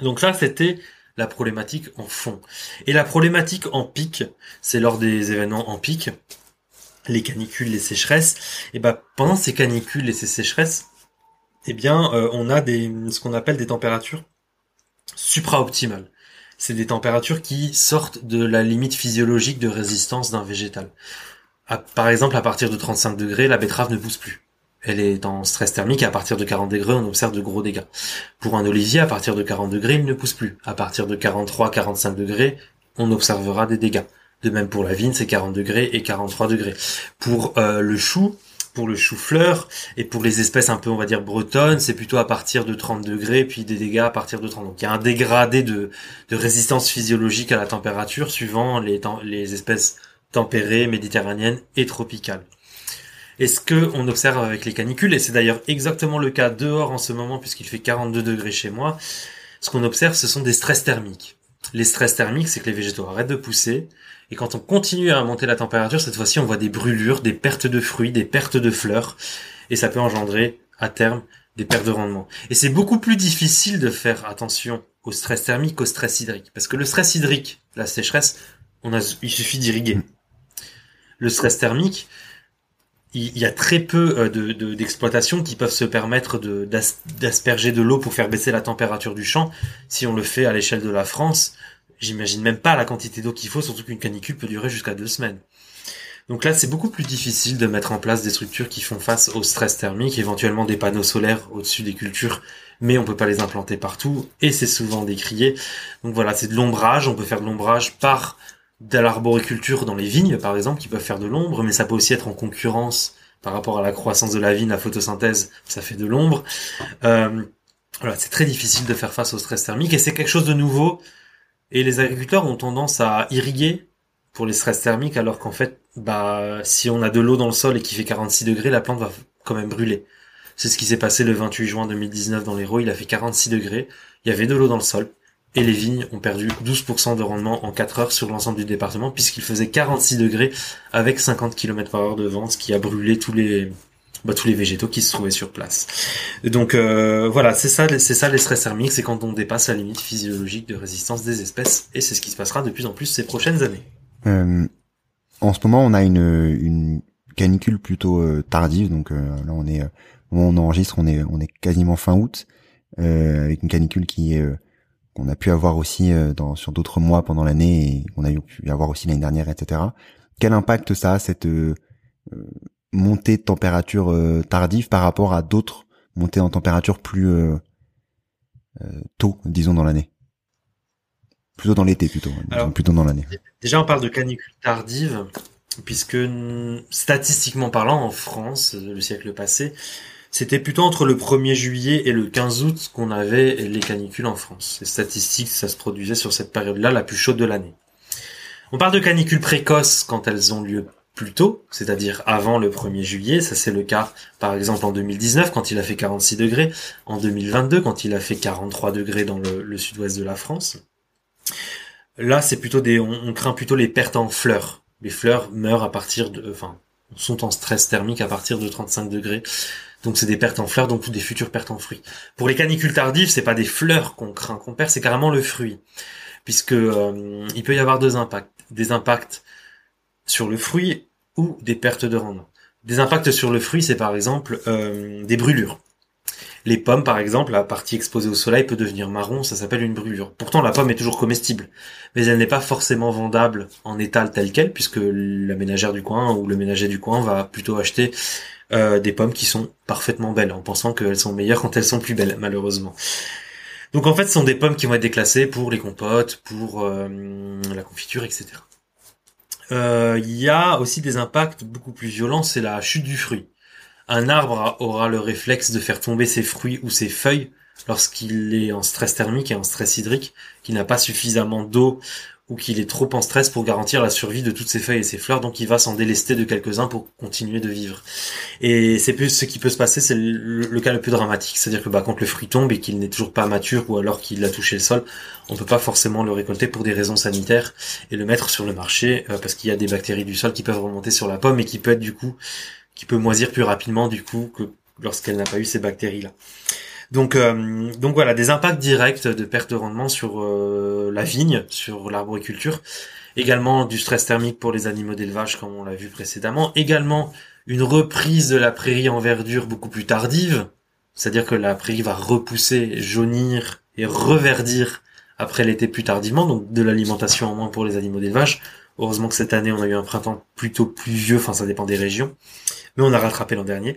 Donc là, c'était la problématique en fond. Et la problématique en pic, c'est lors des événements en pic, les canicules, les sécheresses, et ben pendant ces canicules et ces sécheresses, eh bien euh, on a des ce qu'on appelle des températures supraoptimales. C'est des températures qui sortent de la limite physiologique de résistance d'un végétal. par exemple, à partir de 35 degrés, la betterave ne pousse plus elle est en stress thermique à partir de 40 degrés, on observe de gros dégâts. Pour un olivier, à partir de 40 degrés, il ne pousse plus. À partir de 43-45 degrés, on observera des dégâts. De même pour la vigne, c'est 40 degrés et 43 degrés. Pour euh, le chou, pour le chou-fleur et pour les espèces un peu on va dire bretonnes, c'est plutôt à partir de 30 degrés puis des dégâts à partir de 30. Donc il y a un dégradé de, résistance physiologique à la température suivant les espèces tempérées, méditerranéennes et tropicales. Et ce que on observe avec les canicules, et c'est d'ailleurs exactement le cas dehors en ce moment puisqu'il fait 42 degrés chez moi, ce qu'on observe ce sont des stress thermiques. Les stress thermiques, c'est que les végétaux arrêtent de pousser, et quand on continue à monter la température, cette fois-ci, on voit des brûlures, des pertes de fruits, des pertes de fleurs, et ça peut engendrer, à terme, des pertes de rendement. Et c'est beaucoup plus difficile de faire attention au stress thermique qu'au stress hydrique. Parce que le stress hydrique, la sécheresse, on a, il suffit d'irriguer. Le stress thermique, il y a très peu euh, de, d'exploitations qui peuvent se permettre de, d'asperger de l'eau pour faire baisser la température du champ. Si on le fait à l'échelle de la France, j'imagine même pas la quantité d'eau qu'il faut, surtout qu'une canicule peut durer jusqu'à deux semaines. Donc là, c'est beaucoup plus difficile de mettre en place des structures qui font face au stress thermique, éventuellement des panneaux solaires au-dessus des cultures, mais on peut pas les implanter partout, et c'est souvent décrié. Donc voilà, c'est de l'ombrage, on peut faire de l'ombrage par de l'arboriculture dans les vignes, par exemple, qui peuvent faire de l'ombre, mais ça peut aussi être en concurrence par rapport à la croissance de la vigne, la photosynthèse, ça fait de l'ombre. Euh, voilà, c'est très difficile de faire face au stress thermique, et c'est quelque chose de nouveau, et les agriculteurs ont tendance à irriguer pour les stress thermiques, alors qu'en fait, bah, si on a de l'eau dans le sol et qui fait 46 degrés, la plante va quand même brûler. C'est ce qui s'est passé le 28 juin 2019 dans l'Hérault, il a fait 46 degrés, il y avait de l'eau dans le sol, et les vignes ont perdu 12% de rendement en 4 heures sur l'ensemble du département puisqu'il faisait 46 degrés avec 50 km par heure de vent, ce qui a brûlé tous les bah, tous les végétaux qui se trouvaient sur place. Donc euh, voilà, c'est ça, c'est ça les stress thermiques, c'est quand on dépasse la limite physiologique de résistance des espèces, et c'est ce qui se passera de plus en plus ces prochaines années. Euh, en ce moment, on a une, une canicule plutôt euh, tardive, donc là on est, on enregistre, on est, on est quasiment fin août, avec une canicule qui est qu'on a pu avoir aussi euh, dans, sur d'autres mois pendant l'année et qu'on a pu avoir aussi l'année dernière, etc. Quel impact ça a cette euh, euh, montée de température tardive par rapport à d'autres montées en température plus tôt, disons dans l'année? Plutôt dans l'été plutôt, plutôt dans l'année. Déjà on parle de canicule tardive puisque statistiquement parlant en France le siècle passé c'était plutôt entre le 1er juillet et le 15 août qu'on avait les canicules en France. Les statistiques, ça se produisait sur cette période-là, la plus chaude de l'année. On parle de canicules précoces quand elles ont lieu plus tôt, c'est-à-dire avant le 1er juillet. Ça, c'est le cas, par exemple, en 2019, quand il a fait 46 degrés. En 2022, quand il a fait 43 degrés dans le, sud-ouest de la France. Là, c'est plutôt des, on, on, craint plutôt les pertes en fleurs. Les fleurs meurent à partir de, enfin, sont en stress thermique à partir de 35 degrés. Donc c'est des pertes en fleurs, donc des futures pertes en fruits. Pour les canicules tardives, c'est pas des fleurs qu'on craint, qu'on perd, c'est carrément le fruit, puisque euh, il peut y avoir deux impacts, des impacts sur le fruit ou des pertes de rendement. Des impacts sur le fruit, c'est par exemple euh, des brûlures. Les pommes, par exemple, la partie exposée au soleil peut devenir marron, ça s'appelle une brûlure. Pourtant, la pomme est toujours comestible, mais elle n'est pas forcément vendable en étal tel quel, puisque la ménagère du coin ou le ménager du coin va plutôt acheter euh, des pommes qui sont parfaitement belles, en pensant qu'elles sont meilleures quand elles sont plus belles, malheureusement. Donc en fait, ce sont des pommes qui vont être déclassées pour les compotes, pour euh, la confiture, etc. Euh, il y a aussi des impacts beaucoup plus violents, c'est la chute du fruit. Un arbre aura le réflexe de faire tomber ses fruits ou ses feuilles lorsqu'il est en stress thermique et en stress hydrique, qu'il n'a pas suffisamment d'eau ou qu'il est trop en stress pour garantir la survie de toutes ses feuilles et ses fleurs, donc il va s'en délester de quelques-uns pour continuer de vivre. Et c'est plus ce qui peut se passer, c'est le, cas le plus dramatique, c'est-à-dire que bah, quand le fruit tombe et qu'il n'est toujours pas mature ou alors qu'il a touché le sol, on peut pas forcément le récolter pour des raisons sanitaires et le mettre sur le marché euh, parce qu'il y a des bactéries du sol qui peuvent remonter sur la pomme et qui peut être du coup, qui peut moisir plus rapidement du coup que lorsqu'elle n'a pas eu ces bactéries là. Donc, euh, donc voilà, des impacts directs de perte de rendement sur euh, la vigne, sur l'arboriculture. Également du stress thermique pour les animaux d'élevage, comme on l'a vu précédemment. Également une reprise de la prairie en verdure beaucoup plus tardive, c'est-à-dire que la prairie va repousser, jaunir et reverdir après l'été plus tardivement, donc de l'alimentation en moins pour les animaux d'élevage. Heureusement que cette année on a eu un printemps plutôt pluvieux, enfin ça dépend des régions, mais on a rattrapé l'an dernier.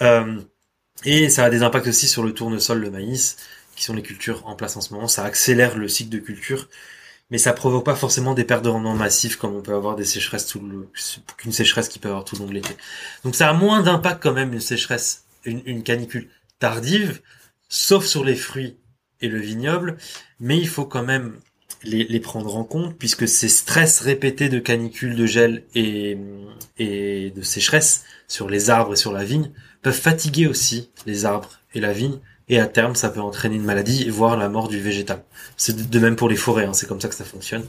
Euh, et ça a des impacts aussi sur le tournesol, le maïs, qui sont les cultures en place en ce moment. Ça accélère le cycle de culture. mais ça provoque pas forcément des pertes de rendement massives comme on peut avoir des sécheresses tout le, qu'une sécheresse qui peut avoir tout le long de l'été. Donc ça a moins d'impact quand même une sécheresse, une, canicule tardive, sauf sur les fruits et le vignoble, mais il faut quand même les, les, prendre en compte puisque ces stress répétés de canicule, de gel et, et de sécheresse sur les arbres et sur la vigne peuvent fatiguer aussi les arbres et la vigne et à terme ça peut entraîner une maladie voire la mort du végétal. C'est de même pour les forêts, hein, c'est comme ça que ça fonctionne.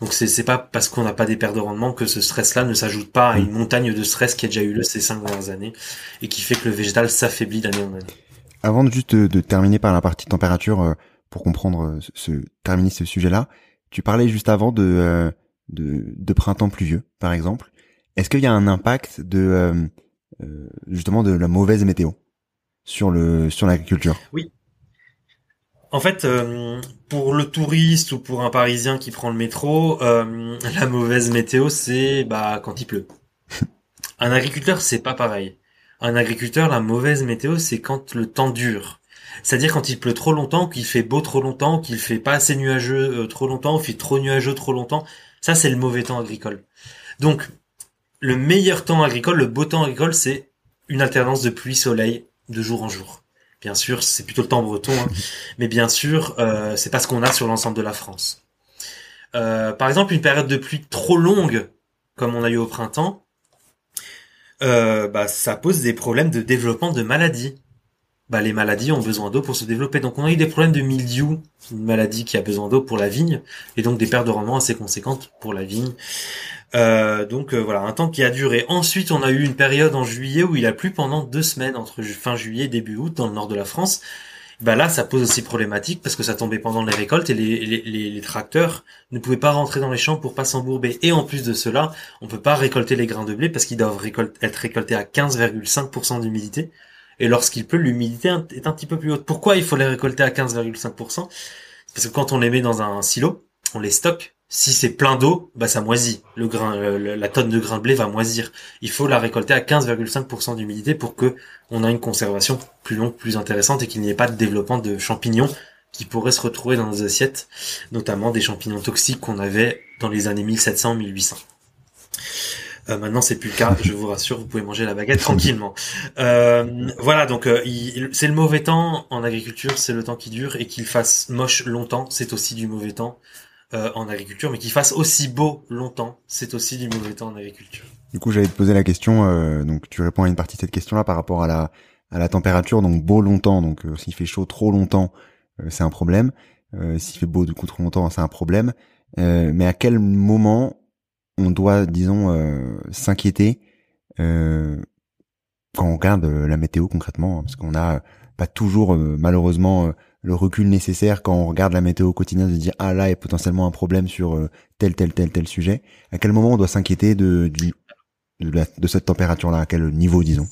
Donc c'est c'est pas parce qu'on n'a pas des pertes de rendement que ce stress-là ne s'ajoute pas à une montagne de stress qui a déjà eu lieu ces cinq dernières années et qui fait que le végétal s'affaiblit d'année en année. Avant de juste de, terminer par la partie température euh, pour comprendre euh, ce, terminer ce sujet-là, tu parlais juste avant de, euh, de, de printemps pluvieux, par exemple. Est-ce qu'il y a un impact de justement de la mauvaise météo sur le sur l'agriculture Oui. En fait, pour le touriste ou pour un Parisien qui prend le métro, la mauvaise météo, c'est bah quand il pleut. un agriculteur, c'est pas pareil. Un agriculteur, la mauvaise météo, c'est quand le temps dure. C'est-à-dire quand il pleut trop longtemps, qu'il fait beau trop longtemps, qu'il fait pas assez nuageux euh, trop longtemps, qu'il fait trop nuageux trop longtemps. Ça, c'est le mauvais temps agricole. Donc, le meilleur temps agricole, le beau temps agricole, c'est une alternance de pluie-soleil de jour en jour. Bien sûr, c'est plutôt le temps breton, hein. mais bien sûr, euh, c'est pas ce qu'on a sur l'ensemble de la France. Euh, par exemple, une période de pluie trop longue, comme on a eu au printemps, euh, bah, ça pose des problèmes de développement de maladies. Bah, les maladies ont besoin d'eau pour se développer. Donc on a eu des problèmes de mildiou, une maladie qui a besoin d'eau pour la vigne, et donc des pertes de rendement assez conséquentes pour la vigne. Euh, donc euh, voilà, un temps qui a duré. Ensuite, on a eu une période en juillet où il a plu pendant deux semaines, entre fin juillet et début août, dans le nord de la France. Bah là, ça pose aussi problématique parce que ça tombait pendant les récoltes et les, tracteurs ne pouvaient pas rentrer dans les champs pour pas s'embourber. Et en plus de cela, on peut pas récolter les grains de blé parce qu'ils doivent être récoltés à 15,5% d'humidité. Et lorsqu'il pleut, l'humidité est un petit peu plus haute. Pourquoi il faut les récolter à 15,5% Parce que quand on les met dans un silo, on les stocke si c'est plein d'eau, bah ça moisit. Le grain, euh, la tonne de grain de blé va moisir. Il faut la récolter à 15,5% d'humidité pour que on ait une conservation plus longue, plus intéressante et qu'il n'y ait pas de développement de champignons qui pourraient se retrouver dans nos assiettes, notamment des champignons toxiques qu'on avait dans les années 1700-1800. Euh, maintenant, c'est plus le cas. Je vous rassure, vous pouvez manger la baguette tranquillement. Euh, voilà, donc euh, c'est le mauvais temps en agriculture, c'est le temps qui dure et qu'il fasse moche longtemps, c'est aussi du mauvais temps. Euh, en agriculture, mais qu'il fasse aussi beau longtemps, c'est aussi du mauvais temps en agriculture. Du coup, j'allais te poser la question, euh, donc tu réponds à une partie de cette question-là par rapport à la à la température, donc beau longtemps, donc euh, s'il fait chaud trop longtemps, c'est un problème. s'il fait beau du coup trop longtemps, c'est un problème. mais à quel moment on doit, disons, s'inquiéter quand on regarde la météo concrètement, parce qu'on a pas toujours malheureusement le recul nécessaire quand on regarde la météo quotidienne de dire ah là il y a potentiellement un problème sur euh, tel tel tel tel sujet à quel moment on doit s'inquiéter de du de, cette température là à quel niveau disons?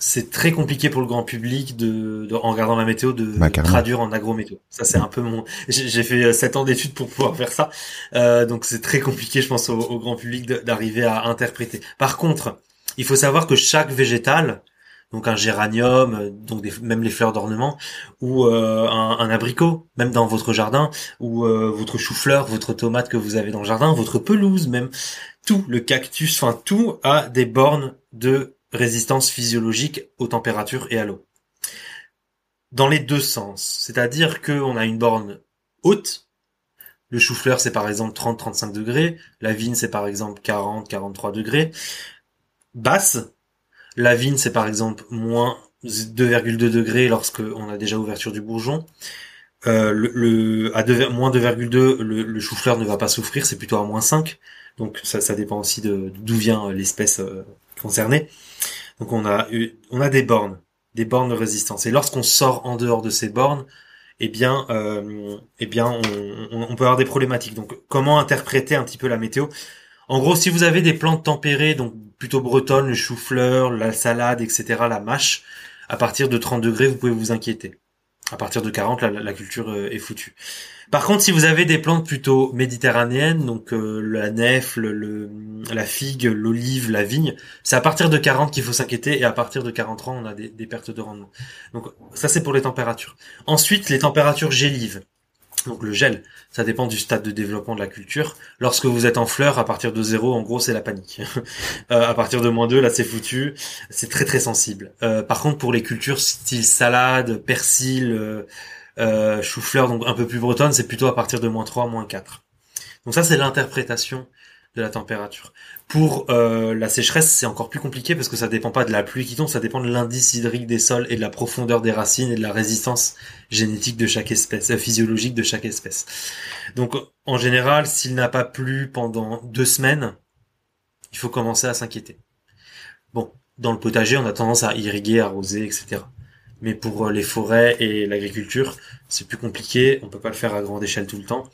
C'est très compliqué pour le grand public de, en regardant la météo de bah, traduire en agrométéo. Ça c'est un peu mon. J'ai fait 7 euh, ans d'études pour pouvoir faire ça, euh, donc c'est très compliqué, je pense, au grand public d'arriver à interpréter. Par contre, il faut savoir que chaque végétal donc un géranium, euh, donc même les fleurs d'ornement, ou euh, un, abricot, même dans votre jardin, ou euh, votre chou-fleur, votre tomate que vous avez dans le jardin, votre pelouse même, tout, le cactus, enfin tout a des bornes de résistance physiologique aux températures et à l'eau. Dans les deux sens, c'est-à-dire qu'on a une borne haute, le chou-fleur c'est par exemple 30-35 degrés, la vigne c'est par exemple 40-43 degrés, basse, la vigne, c'est par exemple moins 2,2 degrés lorsque on a déjà ouverture du bourgeon. Euh, le, à moins 2,2, le, le chou-fleur ne va pas souffrir, c'est plutôt à moins 5. Donc ça, dépend aussi d'où vient l'espèce euh, concernée. Donc on a on a des bornes, des bornes de résistance. Et lorsqu'on sort en dehors de ces bornes, eh bien, euh, eh bien, on, on, peut avoir des problématiques. Donc, comment interpréter un petit peu la météo? En gros, si vous avez des plantes tempérées, donc plutôt bretonne, le chou-fleur, la salade, etc., la mâche, à partir de 30 degrés, vous pouvez vous inquiéter. À partir de 40, la, culture euh, est foutue. Par contre, si vous avez des plantes plutôt méditerranéennes, donc euh, la nef, le, la figue, l'olive, la vigne, c'est à partir de 40 qu'il faut s'inquiéter et à partir de 40 ans, on a des, des pertes de rendement. Donc ça, c'est pour les températures. Ensuite, les températures gélives. Donc le gel, ça dépend du stade de développement de la culture. Lorsque vous êtes en fleurs, à partir de zéro, en gros, c'est la panique. euh, à partir de moins 2, là, c'est foutu. C'est très très sensible. Euh, par contre, pour les cultures style salade, persil, euh, euh, chou-fleur, donc un peu plus bretonne, c'est plutôt à partir de moins 3, moins 4. Donc ça, c'est l'interprétation la température. Pour euh, la sécheresse, c'est encore plus compliqué parce que ça dépend pas de la pluie qui tombe, ça dépend de l'indice hydrique des sols et de la profondeur des racines et de la résistance génétique de chaque espèce, euh, physiologique de chaque espèce. Donc en général, s'il n'a pas plu pendant deux semaines, il faut commencer à s'inquiéter. Bon, dans le potager, on a tendance à irriguer, arroser, etc. Mais pour euh, les forêts et l'agriculture, c'est plus compliqué, on peut pas le faire à grande échelle tout le temps.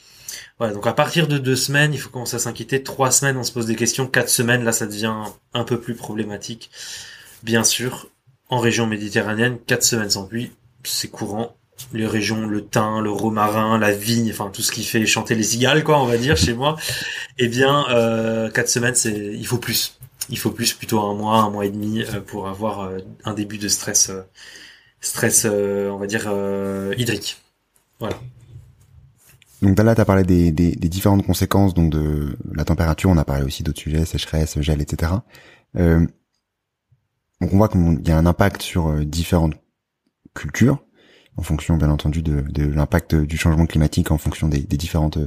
Voilà, donc à partir de deux semaines, il faut commencer à s'inquiéter. Trois semaines, on se pose des questions. Quatre semaines, là, ça devient un peu plus problématique. Bien sûr, en région méditerranéenne, quatre semaines sans pluie, c'est courant. Les régions, le thym, le romarin, la vigne, enfin tout ce qui fait chanter les cigales, quoi, on va dire, chez moi. Eh bien, euh, quatre semaines, c'est, il faut plus. Il faut plus, plutôt un mois, un mois et demi, euh, pour avoir euh, un début de stress, stress, on va dire hydrique. Voilà. Donc là, tu as parlé des, des, des, différentes conséquences donc de la température, on a parlé aussi d'autres sujets, sécheresse, gel, etc. Euh, donc on voit qu'il y a un impact sur euh, différentes cultures, en fonction bien entendu de, de l'impact du changement climatique, en fonction des, des différentes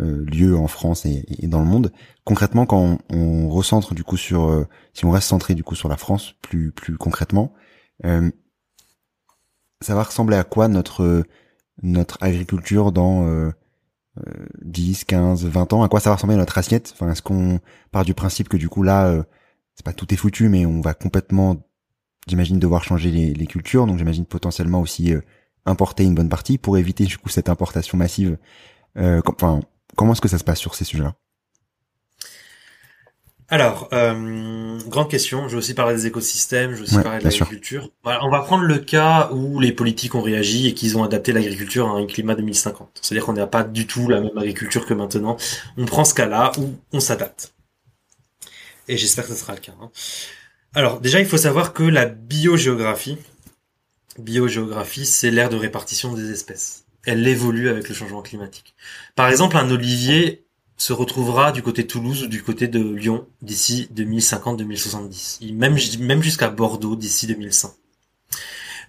euh, lieux en France et, et, dans le monde. Concrètement, quand on, on recentre du coup sur, euh, si on reste centré du coup sur la France, plus plus concrètement, euh, ça va ressembler à quoi notre notre agriculture dans 10, 15, 20 ans, à quoi ça va ressembler notre assiette? Enfin, est-ce qu'on part du principe que du coup là, euh, c'est pas tout est foutu, mais on va complètement, j'imagine, devoir changer les, cultures, donc j'imagine potentiellement aussi euh, importer une bonne partie pour éviter du coup cette importation massive. Euh, comment est-ce que ça se passe sur ces sujets-là? Alors, euh, grande question. Je vais aussi parler des écosystèmes, je vais aussi parler de l'agriculture. on va prendre le cas où les politiques ont réagi et qu'ils ont adapté l'agriculture à un climat 2050. C'est-à-dire qu'on n'a pas du tout la même agriculture que maintenant. On prend ce cas-là où on s'adapte. Et j'espère que ce sera le cas. Hein. Alors, déjà, il faut savoir que la biogéographie, biogéographie, c'est l'ère de répartition des espèces. Elle évolue avec le changement climatique. Par exemple, un olivier se retrouvera du côté de Toulouse ou du côté de Lyon d'ici 2050-2070, même, même jusqu'à Bordeaux d'ici 2100.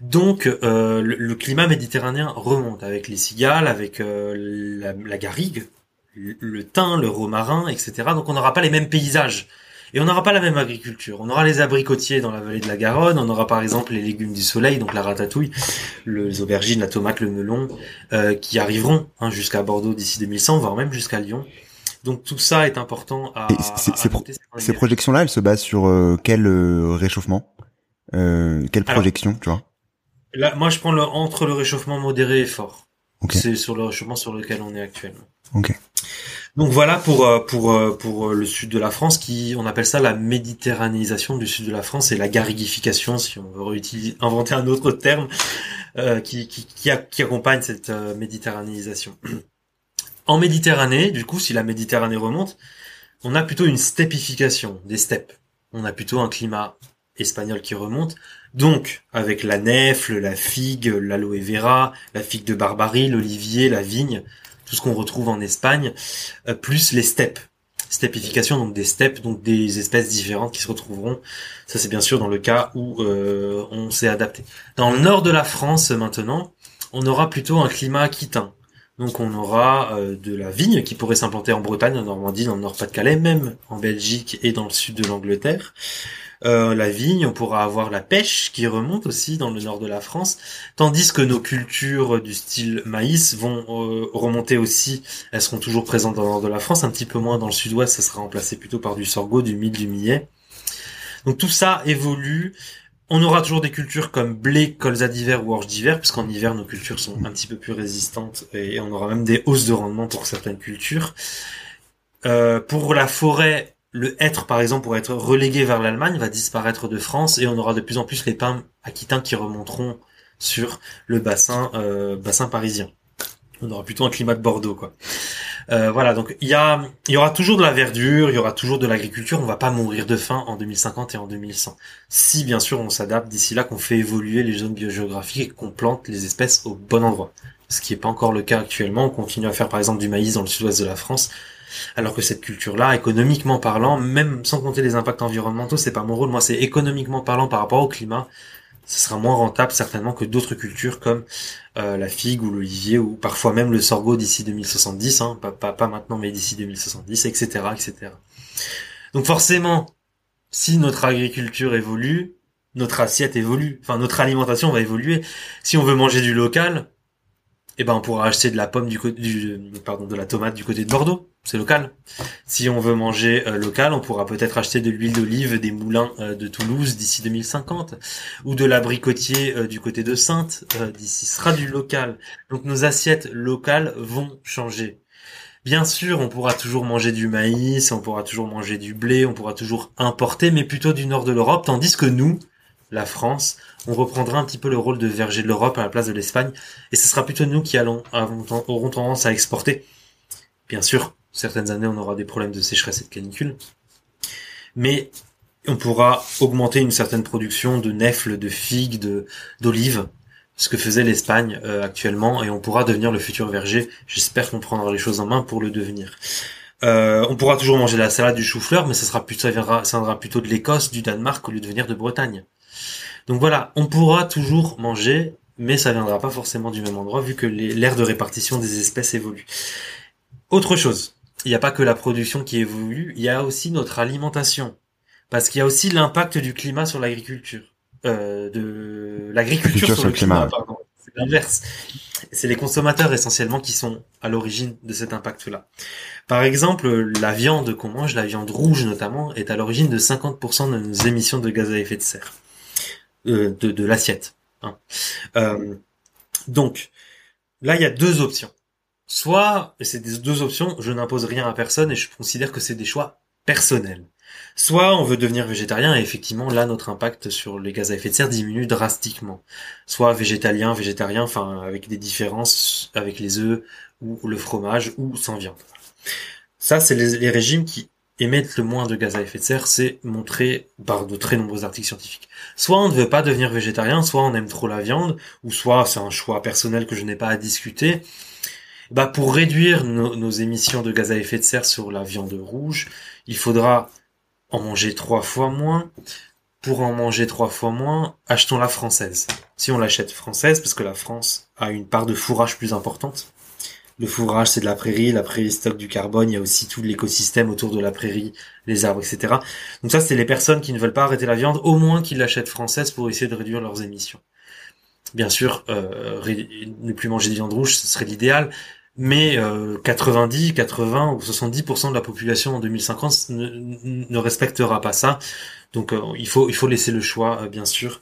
Donc euh, le, climat méditerranéen remonte avec les cigales, avec euh, la, garrigue, le, thym, le romarin, etc. Donc on n'aura pas les mêmes paysages. Et on n'aura pas la même agriculture. On aura les abricotiers dans la vallée de la Garonne, on aura par exemple les légumes du soleil, donc la ratatouille, les aubergines, la tomate, le melon, euh, qui arriveront hein, jusqu'à Bordeaux d'ici 2100, voire même jusqu'à Lyon. Donc tout ça est important à. ces, projections-là, elles se basent sur euh, quel euh, réchauffement, euh, quelle projection, tu vois? Là, moi, je prends le, entre le réchauffement modéré et fort. C'est sur le réchauffement sur lequel on est actuellement. Ok. Donc voilà pour pour pour le sud de la France qui on appelle ça la méditerranéisation du sud de la France et la garriguification si on veut inventer un autre terme qui qui qui, qui accompagne cette méditerranéisation. En Méditerranée, du coup, si la Méditerranée remonte, on a plutôt une stepification des steppes. On a plutôt un climat espagnol qui remonte. Donc, avec la nèfle, la figue, l'aloe vera, la figue de Barbarie, l'olivier, la vigne, tout ce qu'on retrouve en Espagne, euh, plus les steppes. Stepification, donc des steppes, donc des espèces différentes qui se retrouveront. Ça, c'est bien sûr dans le cas où euh, on s'est adapté. Dans le nord de la France, maintenant, on aura plutôt un climat aquitain. Donc on aura euh, de la vigne qui pourrait s'implanter en Bretagne, en Normandie, dans le Nord-Pas-de-Calais, même en Belgique et dans le sud de l'Angleterre. Euh, la vigne, on pourra avoir la pêche qui remonte aussi dans le nord de la France, tandis que nos cultures du style maïs vont euh, remonter aussi, elles seront toujours présentes dans le nord de la France, un petit peu moins dans le sud-ouest, ça sera remplacé plutôt par du sorgho, du mil, du millet. Donc tout ça évolue on aura toujours des cultures comme blé, colza d'hiver ou orge d'hiver, puisqu'en hiver nos cultures sont un petit peu plus résistantes et on aura même des hausses de rendement pour certaines cultures. Euh, pour la forêt, le hêtre par exemple pour être relégué vers l'Allemagne va disparaître de France et on aura de plus en plus les pins aquitains qui remonteront sur le bassin euh, bassin parisien. On aura plutôt un climat de Bordeaux quoi. Euh, voilà, donc il y a, il y aura toujours de la verdure, il y aura toujours de l'agriculture. On va pas mourir de faim en 2050 et en 2100. Si bien sûr on s'adapte d'ici là, qu'on fait évoluer les zones biogéographiques et qu'on plante les espèces au bon endroit. Ce qui n'est pas encore le cas actuellement. On continue à faire par exemple du maïs dans le sud-ouest de la France, alors que cette culture-là, économiquement parlant, même sans compter les impacts environnementaux, c'est pas mon rôle. Moi, c'est économiquement parlant par rapport au climat ce sera moins rentable certainement que d'autres cultures comme euh, la figue ou l'olivier ou parfois même le sorgho d'ici 2070, hein, pas, pas, pas maintenant mais d'ici 2070, etc., etc. Donc forcément, si notre agriculture évolue, notre assiette évolue, enfin notre alimentation va évoluer. Si on veut manger du local, eh ben on pourra acheter de la pomme du côté pardon de la tomate du côté de Bordeaux, c'est local. Si on veut manger euh, local, on pourra peut-être acheter de l'huile d'olive des moulins euh, de Toulouse d'ici 2050 ou de l'abricotier euh, du côté de Sainte d'ici sera du local. Donc nos assiettes locales vont changer. Bien sûr, on pourra toujours manger du maïs, on pourra toujours manger du blé, on pourra toujours importer mais plutôt du nord de l'Europe tandis que nous, la France, on reprendra un petit peu le rôle de verger de l'Europe à la place de l'Espagne, et ce sera plutôt nous qui allons auront tendance à exporter. Bien sûr, certaines années on aura des problèmes de sécheresse et de canicule, mais on pourra augmenter une certaine production de nèfles, de figues, de d'olives, ce que faisait l'Espagne euh, actuellement, et on pourra devenir le futur verger. J'espère qu'on prendra les choses en main pour le devenir. Euh, on pourra toujours manger la salade du chou-fleur, mais ça sera ça viendra plutôt de l'Écosse, du Danemark, au lieu de venir de Bretagne. Donc voilà, on pourra toujours manger, mais ça viendra pas forcément du même endroit vu que l'aire de répartition des espèces évolue. Autre chose, il n'y a pas que la production qui évolue, il y a aussi notre alimentation. Parce qu'il y a aussi l'impact du climat sur l'agriculture. Euh, de l'agriculture sur, le climat. C'est l'inverse. C'est les consommateurs essentiellement qui sont à l'origine de cet impact-là. Par exemple, la viande qu'on mange, la viande rouge notamment, est à l'origine de 50% de nos émissions de gaz à effet de serre. Euh, de, l'assiette. Hein. Euh, donc, là, il y a deux options. Soit, et c'est des deux options, je n'impose rien à personne et je considère que c'est des choix personnels. Soit on veut devenir végétarien et effectivement là notre impact sur les gaz à effet de serre diminue drastiquement. Soit végétalien, végétarien, enfin avec des différences avec les œufs ou le fromage ou sans viande. Ça c'est les régimes qui émettre le moins de gaz à effet de serre, c'est montré par de très nombreux articles scientifiques. Soit on ne veut pas devenir végétarien, soit on aime trop la viande, ou soit c'est un choix personnel que je n'ai pas à discuter. Bah pour réduire nos, émissions de gaz à effet de serre sur la viande rouge, il faudra en manger trois fois moins. Pour en manger trois fois moins, achetons la française. Si on l'achète française, parce que la France a une part de fourrage plus importante, le fourrage, c'est de la prairie. La prairie stocke du carbone. Il y a aussi tout l'écosystème autour de la prairie, les arbres, etc. Donc ça, c'est les personnes qui ne veulent pas arrêter la viande, au moins qu'ils l'achètent française pour essayer de réduire leurs émissions. Bien sûr, euh, ne plus manger de viande rouge, ce serait l'idéal. Mais 90, euh, 80 ou 70% de la population en 2050 ne, respectera pas ça. Donc euh, il faut il faut laisser le choix, bien sûr,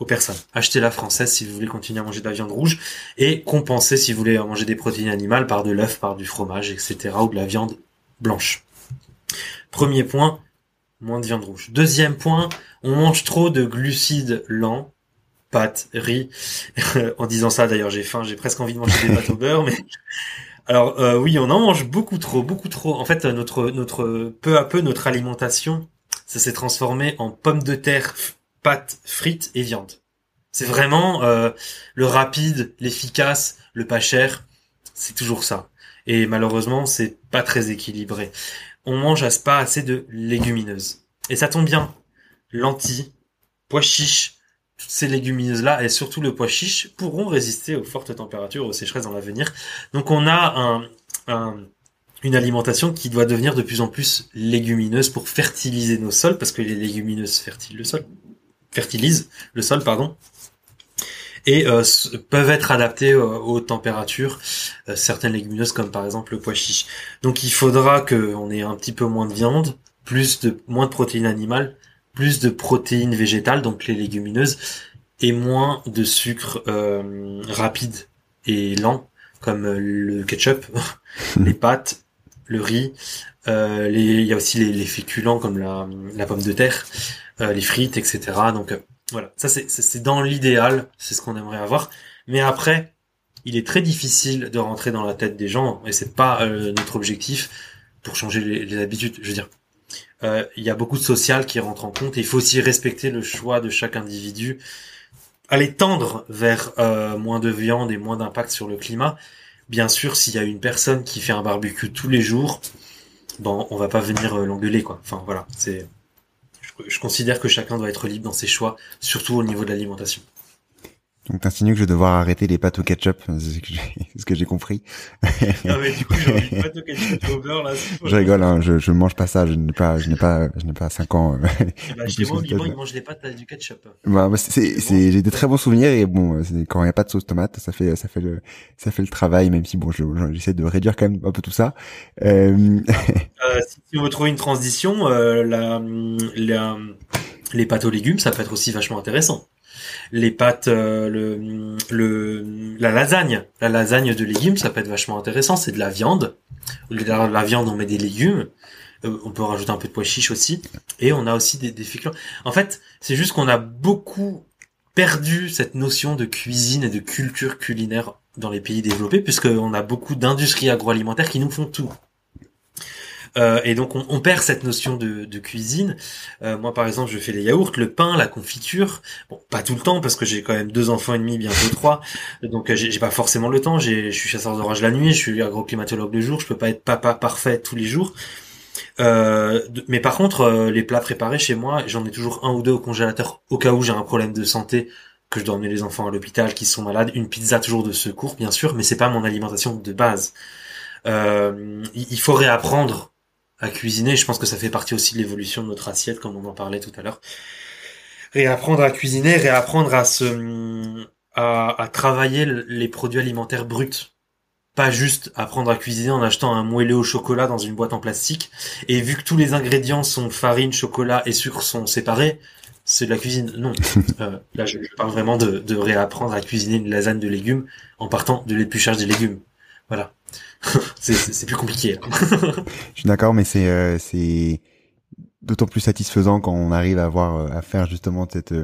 aux personnes. Achetez la française si vous voulez continuer à manger de la viande rouge et compensez si vous voulez manger des protéines animales par de l'œuf, par du fromage, etc. ou de la viande blanche. Premier point, moins de viande rouge. Deuxième point, on mange trop de glucides lents, pâtes, riz. en disant ça, d'ailleurs, j'ai faim, j'ai presque envie de manger des pâtes au beurre, mais alors euh, oui, on en mange beaucoup trop, beaucoup trop. En fait, notre notre peu à peu notre alimentation, ça s'est transformé en pommes de terre pâtes, frites et viande. C'est vraiment euh, le rapide, l'efficace, le pas cher. C'est toujours ça. Et malheureusement, c'est pas très équilibré. On mange à ce pas assez de légumineuses. Et ça tombe bien. Lentilles, pois chiches, ces légumineuses-là, et surtout le pois chiche, pourront résister aux fortes températures, aux sécheresses dans l'avenir. Donc on a un, une alimentation qui doit devenir de plus en plus légumineuse pour fertiliser nos sols, parce que les légumineuses fertilisent le sol fertilisent le sol, pardon, et euh, peuvent être adaptés euh, aux températures euh, certaines légumineuses comme par exemple le pois chiche. Donc il faudra qu'on ait un petit peu moins de viande, plus de moins de protéines animales, plus de protéines végétales donc les légumineuses et moins de sucre rapide et lent comme le ketchup, les pâtes, le riz, les, il y a aussi les, les féculents comme la, la pomme de terre. Euh, les frites, etc. Donc euh, voilà, ça c'est dans l'idéal, c'est ce qu'on aimerait avoir. Mais après, il est très difficile de rentrer dans la tête des gens, et c'est pas euh, notre objectif pour changer les, habitudes. Je veux dire, euh, il y a beaucoup de social qui rentrent en compte, et il faut aussi respecter le choix de chaque individu, aller tendre vers euh, moins de viande et moins d'impact sur le climat. Bien sûr, s'il y a une personne qui fait un barbecue tous les jours, bon, on va pas venir l'engueuler, quoi. Enfin voilà, c'est. je considère que chacun doit être libre dans ses choix, surtout au niveau de l'alimentation. Donc t'insinues que je vais devoir arrêter les pâtes au ketchup, c'est ce que j'ai compris. Ah mais du coup j'ai envie de pâtes au ketchup au beurre là. Je rigole, hein, je je mange pas ça, je n'ai pas je n'ai pas je n'ai pas 5 ans. Eh ben, chez moi au Liban ils mangent les pâtes avec du ketchup. Bah, c'est c'est j'ai des très bons souvenirs et bon quand il n'y a pas de sauce tomate ça fait ça fait le ça fait le travail même si bon j'essaie de réduire quand même un peu tout ça. Euh... euh, si on veut trouver une transition, euh, la, la les pâtes aux légumes ça peut être aussi vachement intéressant les pâtes, euh, le, le, la lasagne, la lasagne de légumes, ça peut être vachement intéressant. C'est de la viande. La, la viande, on met des légumes. Euh, on peut rajouter un peu de pois chiches aussi. Et on a aussi des, des. En fait, c'est juste qu'on a beaucoup perdu cette notion de cuisine et de culture culinaire dans les pays développés, puisqu'on a beaucoup d'industries agroalimentaires qui nous font tout. Euh, et donc on, perd cette notion de, cuisine. Euh, moi par exemple je fais les yaourts, le pain, la confiture. Bon pas tout le temps parce que j'ai quand même deux enfants et demi, bientôt trois. Donc euh, j'ai pas forcément le temps. Je suis chasseur d'orage la nuit, je suis agroclimatologue le jour. Je peux pas être papa parfait tous les jours. mais par contre, les plats préparés chez moi, j'en ai toujours un ou deux au congélateur au cas où j'ai un problème de santé que je dois emmener les enfants à l'hôpital qui sont malades. Une pizza toujours de secours, bien sûr, mais c'est pas mon alimentation de base. il faut réapprendre à cuisiner. Je pense que ça fait partie aussi de l'évolution de notre assiette, comme on en parlait tout à l'heure. Réapprendre à cuisiner, réapprendre à se, à, travailler les produits alimentaires bruts. Pas juste apprendre à cuisiner en achetant un moelleux au chocolat dans une boîte en plastique. Et vu que tous les ingrédients sont farine, chocolat et sucre sont séparés, c'est de la cuisine. Non. Euh, là, je, parle vraiment de, de réapprendre à cuisiner une lasagne de légumes en partant de l'épluchage des légumes. Voilà. c'est plus compliqué. je suis d'accord, mais c'est euh, c'est d'autant plus satisfaisant quand on arrive à avoir euh, à faire justement cette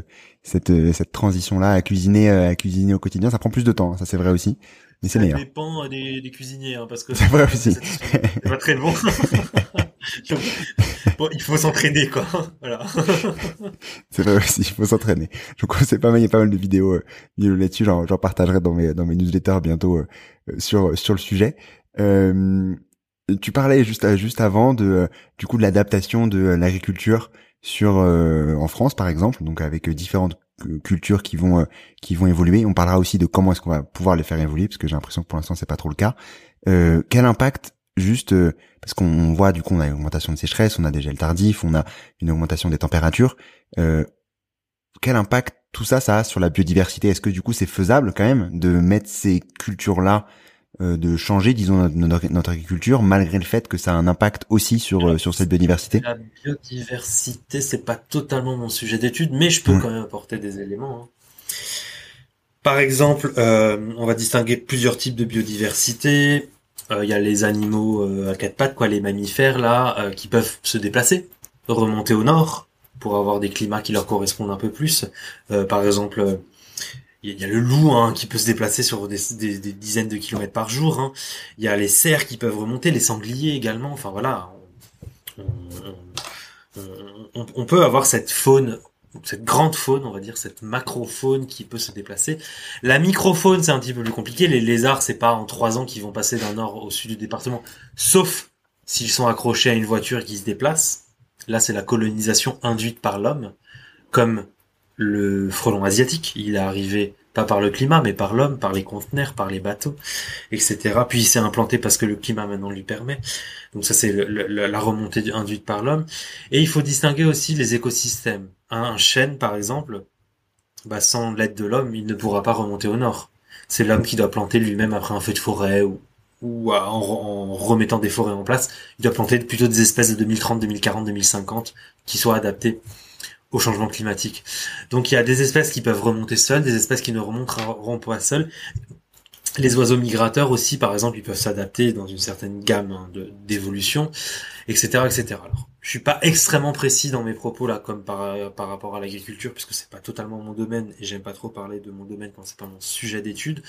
cette cette transition là à cuisiner à cuisiner au quotidien. Ça prend plus de temps, ça c'est vrai aussi. Mais c'est meilleur. Ça dépend des, des cuisiniers, hein, parce que c'est vrai aussi. C'est pas très bon. bon, il faut s'entraîner, quoi. Voilà. c'est vrai aussi, il faut s'entraîner. Je crois c'est pas mal, il y a pas mal de vidéos, euh, vidéos là-dessus. J'en, j'en partagerai dans mes dans mes newsletters bientôt sur sur le sujet. Euh, tu parlais juste juste avant de du coup de l'adaptation de l'agriculture sur euh, en France par exemple, donc avec différentes cultures qui vont qui vont évoluer. On parlera aussi de comment est-ce qu'on va pouvoir les faire évoluer parce que j'ai l'impression que pour l'instant c'est pas trop le cas. Euh, quel impact juste parce qu'on voit du coup on a une augmentation de sécheresse, on a des gels tardifs, on a une augmentation des températures. quel impact tout ça ça a sur la biodiversité? Est-ce que du coup c'est faisable quand même de mettre ces cultures là euh, de changer, disons, notre, agriculture, malgré le fait que ça a un impact aussi sur euh, sur cette biodiversité La biodiversité, c'est pas totalement mon sujet d'étude, mais je peux quand même apporter des éléments. Hein. Par exemple, euh, on va distinguer plusieurs types de biodiversité. Il y a les animaux à quatre pattes, quoi, les mammifères là, qui peuvent se déplacer, remonter au nord pour avoir des climats qui leur correspondent un peu plus. par exemple, il y, a le loup hein, qui peut se déplacer sur des, dizaines de kilomètres par jour. Hein. Il y a les cerfs qui peuvent remonter, les sangliers également. Enfin voilà, on, peut avoir cette faune, cette grande faune, on va dire, cette macrofaune qui peut se déplacer. La microfaune, c'est un petit peu plus compliqué. Les lézards, c'est pas en trois ans qu'ils vont passer d'un nord au sud du département, sauf s'ils sont accrochés à une voiture qui se déplace. Là, c'est la colonisation induite par l'homme, comme le frelon asiatique. Il est arrivé pas par le climat, mais par l'homme, par les conteneurs, par les bateaux, etc. Puis il s'est implanté parce que le climat maintenant lui permet. Donc ça c'est la remontée induite par l'homme. Et il faut distinguer aussi les écosystèmes. Un, chêne par exemple, bah, sans l'aide de l'homme, il ne pourra pas remonter au nord. C'est l'homme qui doit planter lui-même après un feu de forêt ou, en, en, remettant des forêts en place. Il doit planter plutôt des espèces de 2030, 2040, 2050 qui soient adaptées au changement climatique. Donc il y a des espèces qui peuvent remonter seules, des espèces qui ne remonteront pas seules. Les oiseaux migrateurs aussi, par exemple, ils peuvent s'adapter dans une certaine gamme hein, d'évolution, etc., etc. Alors, je suis pas extrêmement précis dans mes propos là, comme par, par rapport à l'agriculture, puisque c'est pas totalement mon domaine et j'aime pas trop parler de mon domaine quand c'est pas mon sujet d'étude.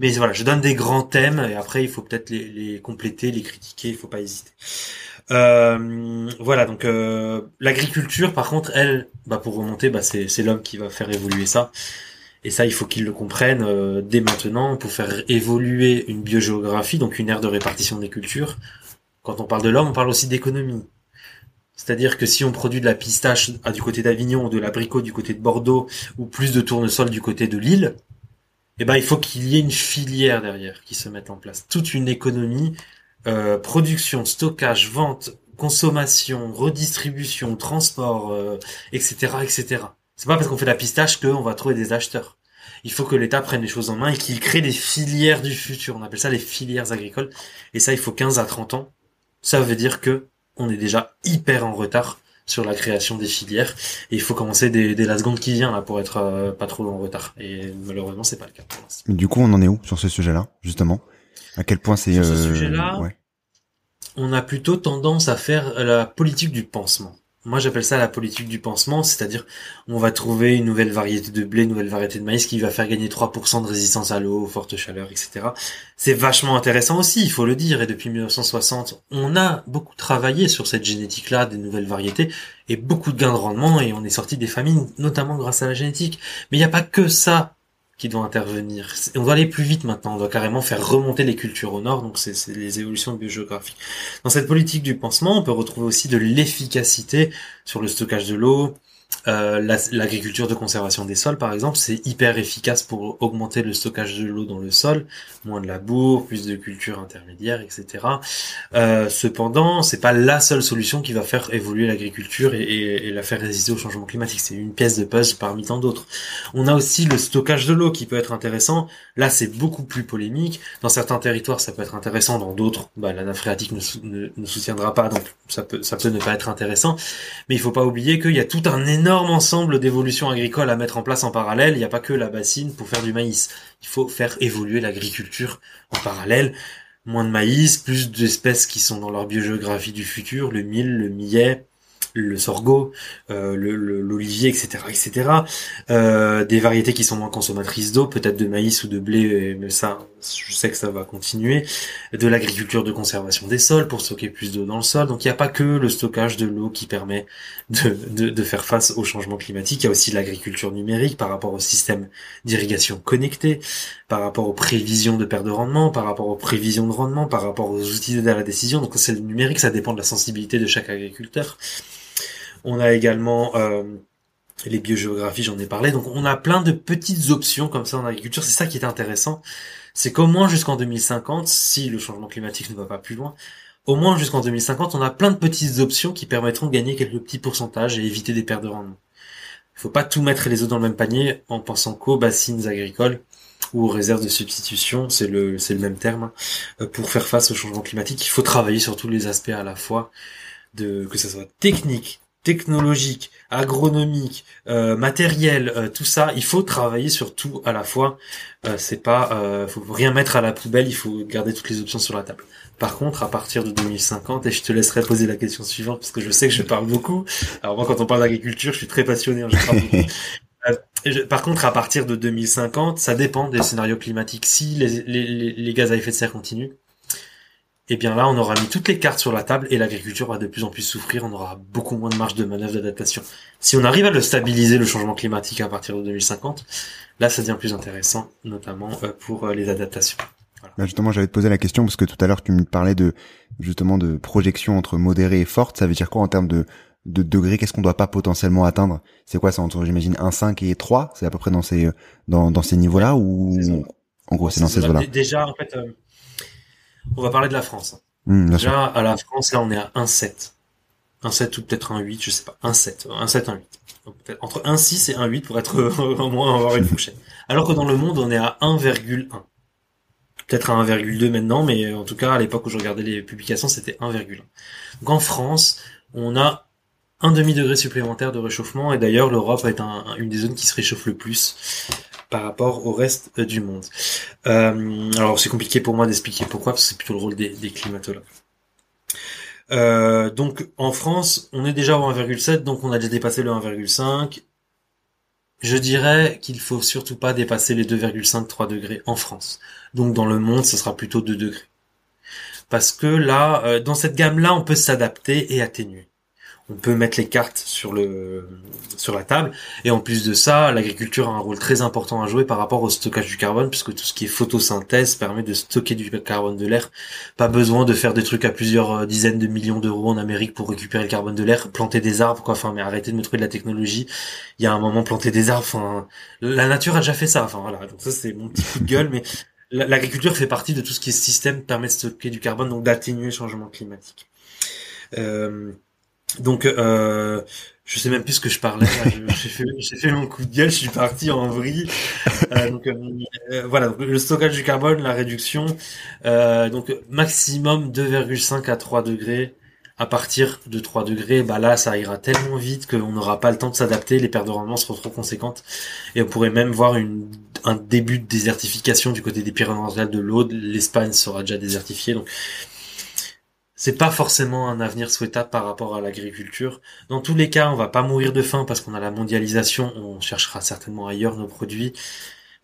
Mais voilà, je donne des grands thèmes et après il faut peut-être les, les, compléter, les critiquer, il faut pas hésiter. Euh, voilà, donc euh, l'agriculture, par contre, elle, bah, pour remonter, bah, c'est l'homme qui va faire évoluer ça. Et ça, il faut qu'ils le comprennent euh, dès maintenant pour faire évoluer une biogéographie, donc une aire de répartition des cultures. Quand on parle de l'homme, on parle aussi d'économie. C'est-à-dire que si on produit de la pistache à, du côté d'Avignon ou de l'abricot du côté de Bordeaux ou plus de tournesol du côté de Lille, eh ben il faut qu'il y ait une filière derrière qui se mette en place, toute une économie, euh, production, stockage, vente, consommation, redistribution, transport, etc., euh, etc. C'est pas parce qu'on fait la pistache qu'on va trouver des acheteurs. Il faut que l'État prenne les choses en main et qu'il crée des filières du futur. On appelle ça les filières agricoles. Et ça, il faut 15 à 30 ans. Ça veut dire que on est déjà hyper en retard sur la création des filières et il faut commencer dès, la seconde qui vient là pour être euh, pas trop en retard et malheureusement c'est pas le cas Du coup on en est où sur ce sujet-là justement? À quel point c'est Sur ce euh, sujet-là, on a plutôt tendance à faire la politique du pansement. Moi, j'appelle ça la politique du pansement, c'est-à-dire on va trouver une nouvelle variété de blé, une nouvelle variété de maïs qui va faire gagner 3% de résistance à l'eau, forte chaleur, etc. C'est vachement intéressant aussi, il faut le dire, et depuis 1960, on a beaucoup travaillé sur cette génétique-là, des nouvelles variétés, et beaucoup de gains de rendement, et on est sorti des famines, notamment grâce à la génétique. Mais il n'y a pas que ça qui doit intervenir. On doit aller plus vite maintenant, on doit carrément faire remonter les cultures au nord, donc c'est les évolutions biogéographiques. Dans cette politique du pansement, on peut retrouver aussi de l'efficacité sur le stockage de l'eau, euh, l'agriculture de conservation des sols, par exemple, c'est hyper efficace pour augmenter le stockage de l'eau dans le sol, moins de labour, plus de cultures intermédiaires, etc. Euh, cependant, c'est pas la seule solution qui va faire évoluer l'agriculture et, et, la faire résister au changement climatique. C'est une pièce de puzzle parmi tant d'autres. On a aussi le stockage de l'eau qui peut être intéressant. Là, c'est beaucoup plus polémique. Dans certains territoires, ça peut être intéressant. Dans d'autres, bah, la nappe phréatique ne, ne, soutiendra pas, donc ça peut, ça peut ne pas être intéressant. Mais il faut pas oublier qu'il y a tout un énorme ensemble d'évolutions agricoles à mettre en place en parallèle. Il n'y a pas que la bassine pour faire du maïs. Il faut faire évoluer l'agriculture en parallèle. Moins de maïs, plus d'espèces qui sont dans leur biogéographie du futur, le mil, le millet, le sorgho, euh, l'olivier, etc., etc. Euh, des variétés qui sont moins consommatrices d'eau, peut-être de maïs ou de blé, mais ça, je sais que ça va continuer. De l'agriculture de conservation des sols pour stocker plus d'eau dans le sol. Donc il n'y a pas que le stockage de l'eau qui permet de, faire face au changement climatique. Il y a aussi l'agriculture numérique par rapport au système d'irrigation connecté, par rapport aux prévisions de perte de rendement, par rapport aux prévisions de rendement, par rapport aux outils d'aide à la décision. Donc c'est le numérique, ça dépend de la sensibilité de chaque agriculteur. On a également euh, les biogéographies, j'en ai parlé. Donc on a plein de petites options comme ça en agriculture. C'est ça qui est intéressant. C'est qu'au moins jusqu'en 2050, si le changement climatique ne va pas plus loin, au moins jusqu'en 2050, on a plein de petites options qui permettront de gagner quelques petits pourcentages et éviter des pertes de rendement. Il faut pas tout mettre les œufs dans le même panier en pensant qu'aux bassines agricoles ou aux réserves de substitution, c'est le, même terme, hein. euh, pour faire face au changement climatique. Il faut travailler sur tous les aspects à la fois, que ce soit technique, technologique, agronomique, euh, matériel, euh, tout ça, il faut travailler sur tout à la fois. Euh, c'est pas, euh, faut rien mettre à la poubelle, il faut garder toutes les options sur la table. Par contre, à partir de 2050, et je te laisserai poser la question suivante parce que je sais que je parle beaucoup. Alors moi, quand on parle d'agriculture, je suis très passionné, hein, je parle beaucoup. Euh, par contre, à partir de 2050, ça dépend des scénarios climatiques. Si les, les, les gaz à effet de serre continuent, eh bien là, on aura mis toutes les cartes sur la table et l'agriculture va de plus en plus souffrir. On aura beaucoup moins de marge de manœuvre d'adaptation. Si on arrive à le stabiliser, le changement climatique à partir de 2050, là, ça devient plus intéressant, notamment euh, pour euh, les adaptations. Bah, justement, j'avais te posé la question parce que tout à l'heure, tu me parlais de justement de projection entre modérée et forte. Ça veut dire quoi en termes de, de degrés Qu'est-ce qu'on doit pas potentiellement atteindre? C'est quoi ça entre, j'imagine, 1, 5 et 3 C'est à peu près dans ces dans, dans ces niveaux-là ou en gros, c'est dans ces eaux-là Déjà, en fait, euh, on va parler de la France. Mmh, Déjà, à la France, là, on est à 1,7. 1,7 ou peut-être 1,8, je sais pas. 1,7. 1,7, 1,8. Peut-être entre 1,6 et 1,8 pour être au moins avoir une fourchette. Alors que dans le monde, on est à 1,1. Peut-être à 1,2 maintenant, mais en tout cas, à l'époque où je regardais les publications, c'était 1,1. Donc en France, on a un demi-degré supplémentaire de réchauffement, et d'ailleurs, l'Europe est une des zones qui se réchauffe le plus par rapport au reste euh, du monde. Euh, alors c'est compliqué pour moi d'expliquer pourquoi, parce que c'est plutôt le rôle des, climatologues. Euh, donc en France, on est déjà au 1,7, donc on a déjà dépassé le 1,5. je dirais qu'il faut surtout pas dépasser les 2,5-3 degrés en France. Donc dans le monde, ce sera plutôt 2 degrés. Parce que là, euh, dans cette gamme-là, on peut s'adapter et atténuer on peut mettre les cartes sur le sur la table. Et en plus de ça l'agriculture a un rôle très important à jouer par rapport au stockage du carbone puisque tout ce qui est photosynthèse permet de stocker du carbone de l'air. Pas besoin de faire des trucs à plusieurs euh, dizaines de millions d'euros en Amérique pour récupérer le carbone de l'air planter des arbres quoi. Enfin mais arrêtez de me trouver de la technologie. Il y a un moment planter des arbres enfin la nature a déjà fait ça. Enfin voilà. Donc ça c'est mon petit coup de gueule mais l'agriculture fait partie de tout ce qui est système permet de stocker du carbone donc d'atténuer le changement climatique. Euh, donc, euh, je sais même plus ce que je parlais. j'ai fait, fait, mon coup de gueule, je suis parti en vrille. Euh, donc, euh, euh, voilà, le stockage du carbone, la réduction. Euh, donc, maximum 2,5 à 3 degrés. À partir de 3 degrés, bah là, ça ira tellement vite qu'on n'aura pas le temps de s'adapter. Les pertes de rendement seront trop conséquentes. Et on pourrait même voir une, un début de désertification du côté des Pyrénées de l'Aude. L'Espagne sera déjà désertifiée. Donc, c'est pas forcément un avenir souhaitable par rapport à l'agriculture. Dans tous les cas, on va pas mourir de faim parce qu'on a la mondialisation, on cherchera certainement ailleurs nos produits,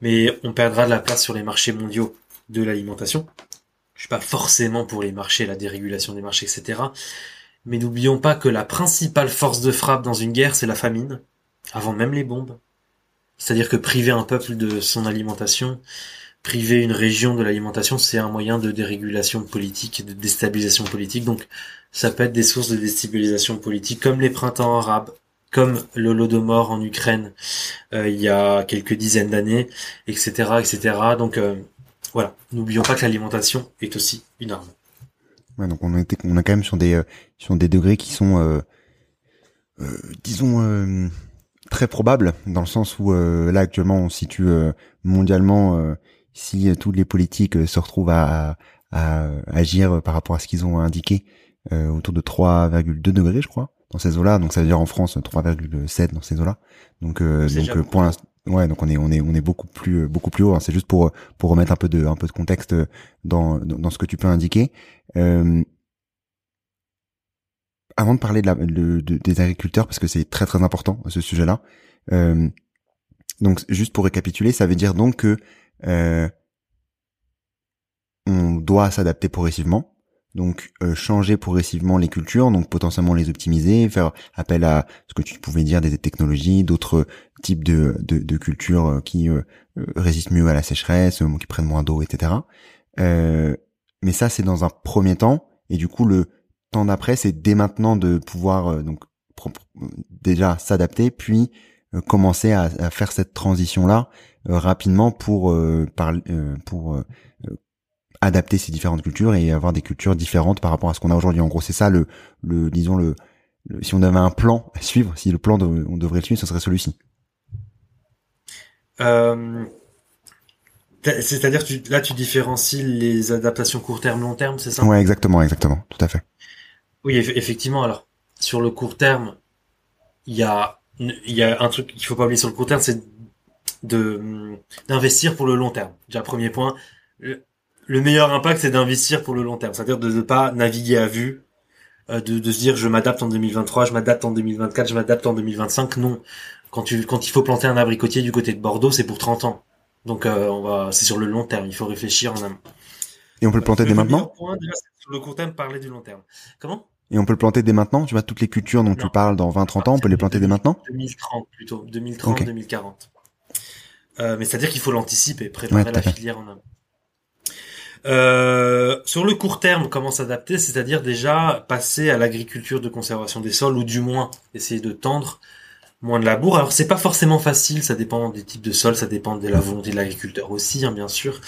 mais on perdra de la place sur les marchés mondiaux de l'alimentation. Je suis pas forcément pour les marchés, la dérégulation des marchés, etc. Mais n'oublions pas que la principale force de frappe dans une guerre, c'est la famine, avant même les bombes. C'est-à-dire que priver un peuple de son alimentation, priver une région de l'alimentation, c'est un moyen de dérégulation politique, de déstabilisation politique. Donc, ça peut être des sources de déstabilisation politique, comme les printemps arabes, comme l'Holodomor en Ukraine euh, il y a quelques dizaines d'années, etc., etc. Donc, euh, voilà, n'oublions pas que l'alimentation est aussi une arme. Donc on est, on a quand même sur des, euh, sur des degrés qui sont, disons, très probables, dans le sens où là actuellement on situe mondialement si euh, tous les politiques euh, se retrouvent à, à, agir par rapport à ce qu'ils ont indiqué euh, autour de 3,2 degrés, je crois, dans ces eaux-là. Donc ça veut dire en France 3,7 dans ces eaux-là. Donc donc pour l'instant Ouais, donc on est on est on est beaucoup plus beaucoup plus haut. Hein. C'est juste pour pour remettre un peu de un peu de contexte dans dans, ce que tu peux indiquer. Euh, avant de parler de la de, des agriculteurs parce que c'est très très important ce sujet-là. Euh, donc juste pour récapituler, ça veut dire donc que euh, on doit s'adapter progressivement, donc euh, changer progressivement les cultures, donc potentiellement les optimiser, faire appel à ce que tu pouvais dire des technologies, d'autres types de, de, de cultures euh, qui résistent mieux à la sécheresse, qui prennent moins d'eau, etc. mais ça, c'est dans un premier temps, et du coup, le temps d'après, c'est dès maintenant de pouvoir donc déjà s'adapter, puis commencer à, à, faire cette transition là euh, rapidement pour euh, euh, pour adapter ces différentes cultures et avoir des cultures différentes par rapport à ce qu'on a aujourd'hui. En gros, c'est ça le, le disons le, si on avait un plan à suivre, si le plan de, on devrait le suivre, ce serait celui-ci. Euh, C'est-à-dire tu, là tu différencies les adaptations court terme long terme, c'est ça? Ouais, exactement, exactement, tout à fait. Oui, effectivement. Alors sur le court terme, il y a il y a un truc qu'il faut pas oublier sur le court terme, c'est de d'investir pour le long terme. Déjà premier point, le meilleur impact c'est d'investir pour le long terme, c'est-à-dire de ne pas naviguer à vue, euh, de, de se dire je m'adapte en 2023, je m'adapte en 2024, je m'adapte en 2025. Non, quand tu quand il faut planter un abricotier du côté de Bordeaux, c'est pour 30 ans. Donc euh, on va c'est sur le long terme, il faut réfléchir en amont. Et on peut le planter dès maintenant point, déjà, Sur le court terme, parler du long terme. Comment? Et on peut le planter dès maintenant Tu vois, toutes les cultures dont tu parles dans 20-30 ans, on peut les planter dès maintenant? 2030 plutôt, 2030-2040. Euh, mais c'est-à-dire qu'il faut l'anticiper, préparer la filière en amont. Euh, sur le court terme, comment s'adapter? C'est-à-dire déjà passer à l'agriculture de conservation des sols, ou du moins essayer de tendre moins de labour. Alors c'est pas forcément facile, ça dépend des types de sols, ça dépend de la volonté de l'agriculteur aussi, hein, bien sûr.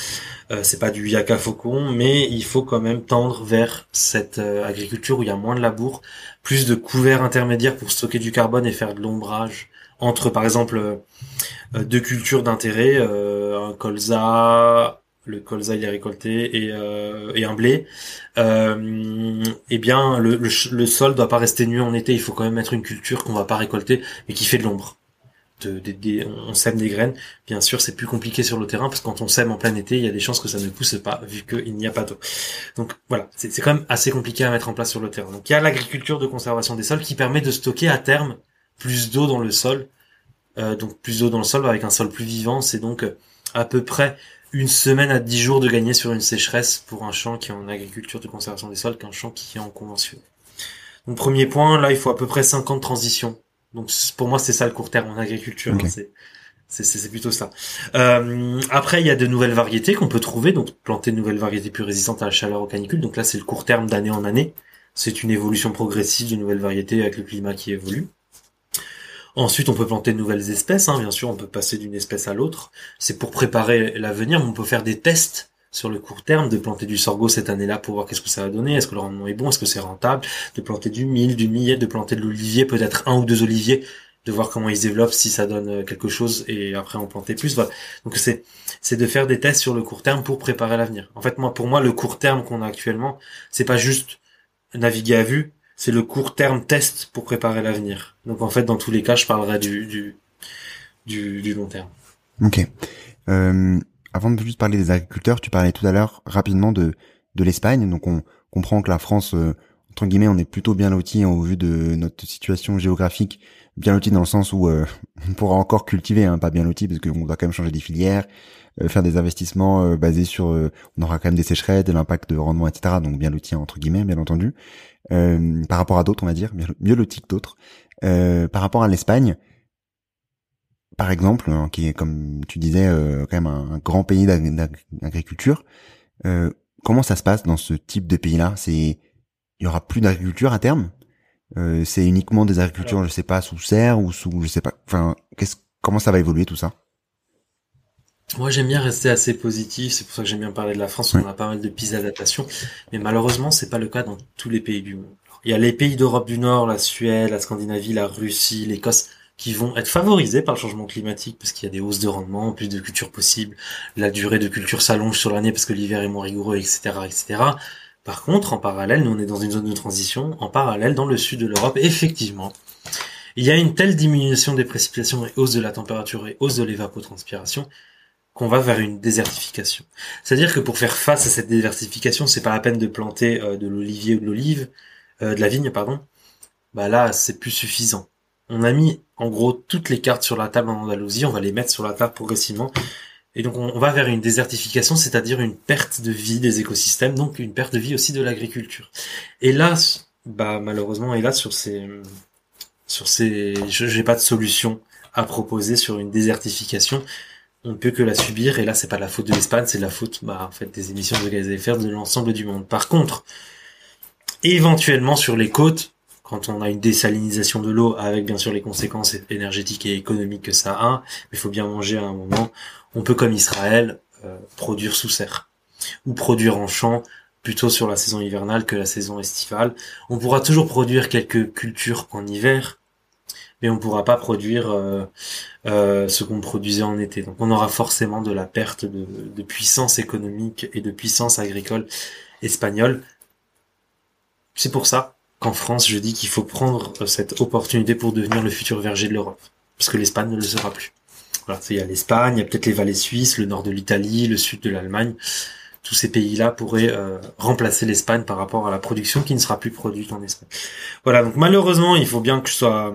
Euh, c'est pas du yaka faucon, mais il faut quand même tendre vers cette euh, agriculture où il y a moins de labour, plus de couverts intermédiaires pour stocker du carbone et faire de l'ombrage entre par exemple euh, deux cultures d'intérêt, un colza, le colza il est récolté et, euh, et un blé, euh, eh bien le, le, sol doit pas rester nu en été. Il faut quand même mettre une culture qu'on va pas récolter mais qui fait de l'ombre. De, on sème des graines. Bien sûr, c'est plus compliqué sur le terrain parce que quand on sème en plein été, il y a des chances que ça ne pousse pas vu qu'il n'y a pas d'eau. Donc voilà, c'est quand même assez compliqué à mettre en place sur le terrain. Donc il y a l'agriculture de conservation des sols qui permet de stocker à terme plus d'eau dans le sol donc plus d'eau dans le sol avec un sol plus vivant. C'est donc à peu près une semaine à dix jours de gagner sur une sécheresse pour un champ qui est en agriculture de conservation des sols qu'un champ qui est en convention. Donc premier point, là il faut à peu près 5 ans de transition. Donc pour moi c'est ça le court terme en agriculture. Hein, c'est plutôt ça. Euh, après, il y a de nouvelles variétés qu'on peut trouver, donc planter de nouvelles variétés plus résistantes à la chaleur aux canicules. Donc là, c'est le court terme d'année en année. C'est une évolution progressive de nouvelles variétés avec le climat qui évolue. Ensuite, on peut planter de nouvelles espèces, hein, bien sûr, on peut passer d'une espèce à l'autre. C'est pour préparer l'avenir, on peut faire des tests sur le court terme, de planter du sorgho cette année-là pour voir qu'est-ce que ça va donner, est-ce que le rendement est bon, est-ce que c'est rentable, de planter du mil, du millet, de planter de l'olivier, peut-être un ou deux oliviers, de voir comment ils se développent, si ça donne euh, quelque chose, et après en planter plus. Voilà. Donc c'est c'est de faire des tests sur le court terme pour préparer l'avenir. En fait, moi, pour moi, le court terme qu'on a actuellement, c'est pas juste naviguer à vue, c'est le court terme test pour préparer l'avenir. Donc en fait, dans tous les cas, je parlerai du du du, long terme. Ok. Euh, avant de juste parler des agriculteurs, tu parlais tout à l'heure rapidement de de l'Espagne. Donc on comprend que la France, euh, entre guillemets, on est plutôt bien loti au vu de notre situation géographique, bien loti dans le sens où euh, on pourra encore cultiver, hein, pas bien loti parce qu'on doit quand même changer des filières, euh, faire des investissements euh, basés sur, on aura quand même des sécheresses, de l'impact de rendement, etc. Donc bien loti entre guillemets, bien entendu. Par rapport à d'autres, on va dire, mieux loti que d'autres. par rapport à l'Espagne, par exemple, hein, qui est comme tu disais quand même un, grand pays d'agriculture, comment ça se passe dans ce type de pays-là? C'est il y aura plus d'agriculture à terme? Euh, c'est uniquement des agricultures, je sais pas, sous serre ou sous, je sais pas. Enfin, qu'est-ce, comment ça va évoluer tout ça? Moi, j'aime bien rester assez positif. C'est pour ça que j'aime bien parler de la France. On a pas mal de pistes d'adaptation, mais malheureusement, c'est pas le cas dans tous les pays du monde. Il y a les pays d'Europe du Nord, la Suède, la Scandinavie, la Russie, l'Écosse, qui vont être favorisés par le changement climatique parce qu'il y a des hausses de rendement, plus de cultures possibles, la durée de culture s'allonge sur l'année parce que l'hiver est moins rigoureux, etc., etc. Par contre, en parallèle, nous on est dans une zone de transition, en parallèle, dans le sud de l'Europe, effectivement, il y a une telle diminution des précipitations et hausse de la température et hausse de l'évapotranspiration qu'on va vers une désertification. C'est-à-dire que pour faire face à cette désertification, c'est pas la peine de planter euh, de l'olivier ou de l'olive, euh, de la vigne, pardon. Bah là, c'est plus suffisant. On a mis en gros toutes les cartes sur la table en Andalousie, on va les mettre sur la table progressivement et donc on, va vers une désertification, c'est-à-dire une perte de vie des écosystèmes, donc une perte de vie aussi de l'agriculture. Et là, bah malheureusement, et là sur ces, sur ces, j'ai pas de solution à proposer sur une désertification. On ne peut que la subir, et là c'est pas la faute de l'Espagne, c'est la faute, bah en fait, des émissions de gaz à effet de l'ensemble du monde. Par contre, éventuellement sur les côtes, quand on a une désalinisation de l'eau, avec bien sûr les conséquences énergétiques et économiques que ça a, il faut bien manger à un moment, on peut comme Israël euh, produire sous serre ou produire en champ plutôt sur la saison hivernale que la saison estivale. On pourra toujours produire quelques cultures en hiver, mais on pourra pas produire euh, euh, ce qu'on produisait en été. Donc on aura forcément de la perte de, de puissance économique et de puissance agricole espagnole. C'est pour ça qu'en France, je dis qu'il faut prendre cette opportunité pour devenir le futur verger de l'Europe, parce que l'Espagne ne le sera plus. Voilà, il y a l'Espagne, il y a peut-être les vallées suisses, le nord de l'Italie, le sud de l'Allemagne. Tous ces pays-là pourraient euh, remplacer l'Espagne par rapport à la production qui ne sera plus produite en Espagne. Voilà, donc malheureusement, il faut bien que je sois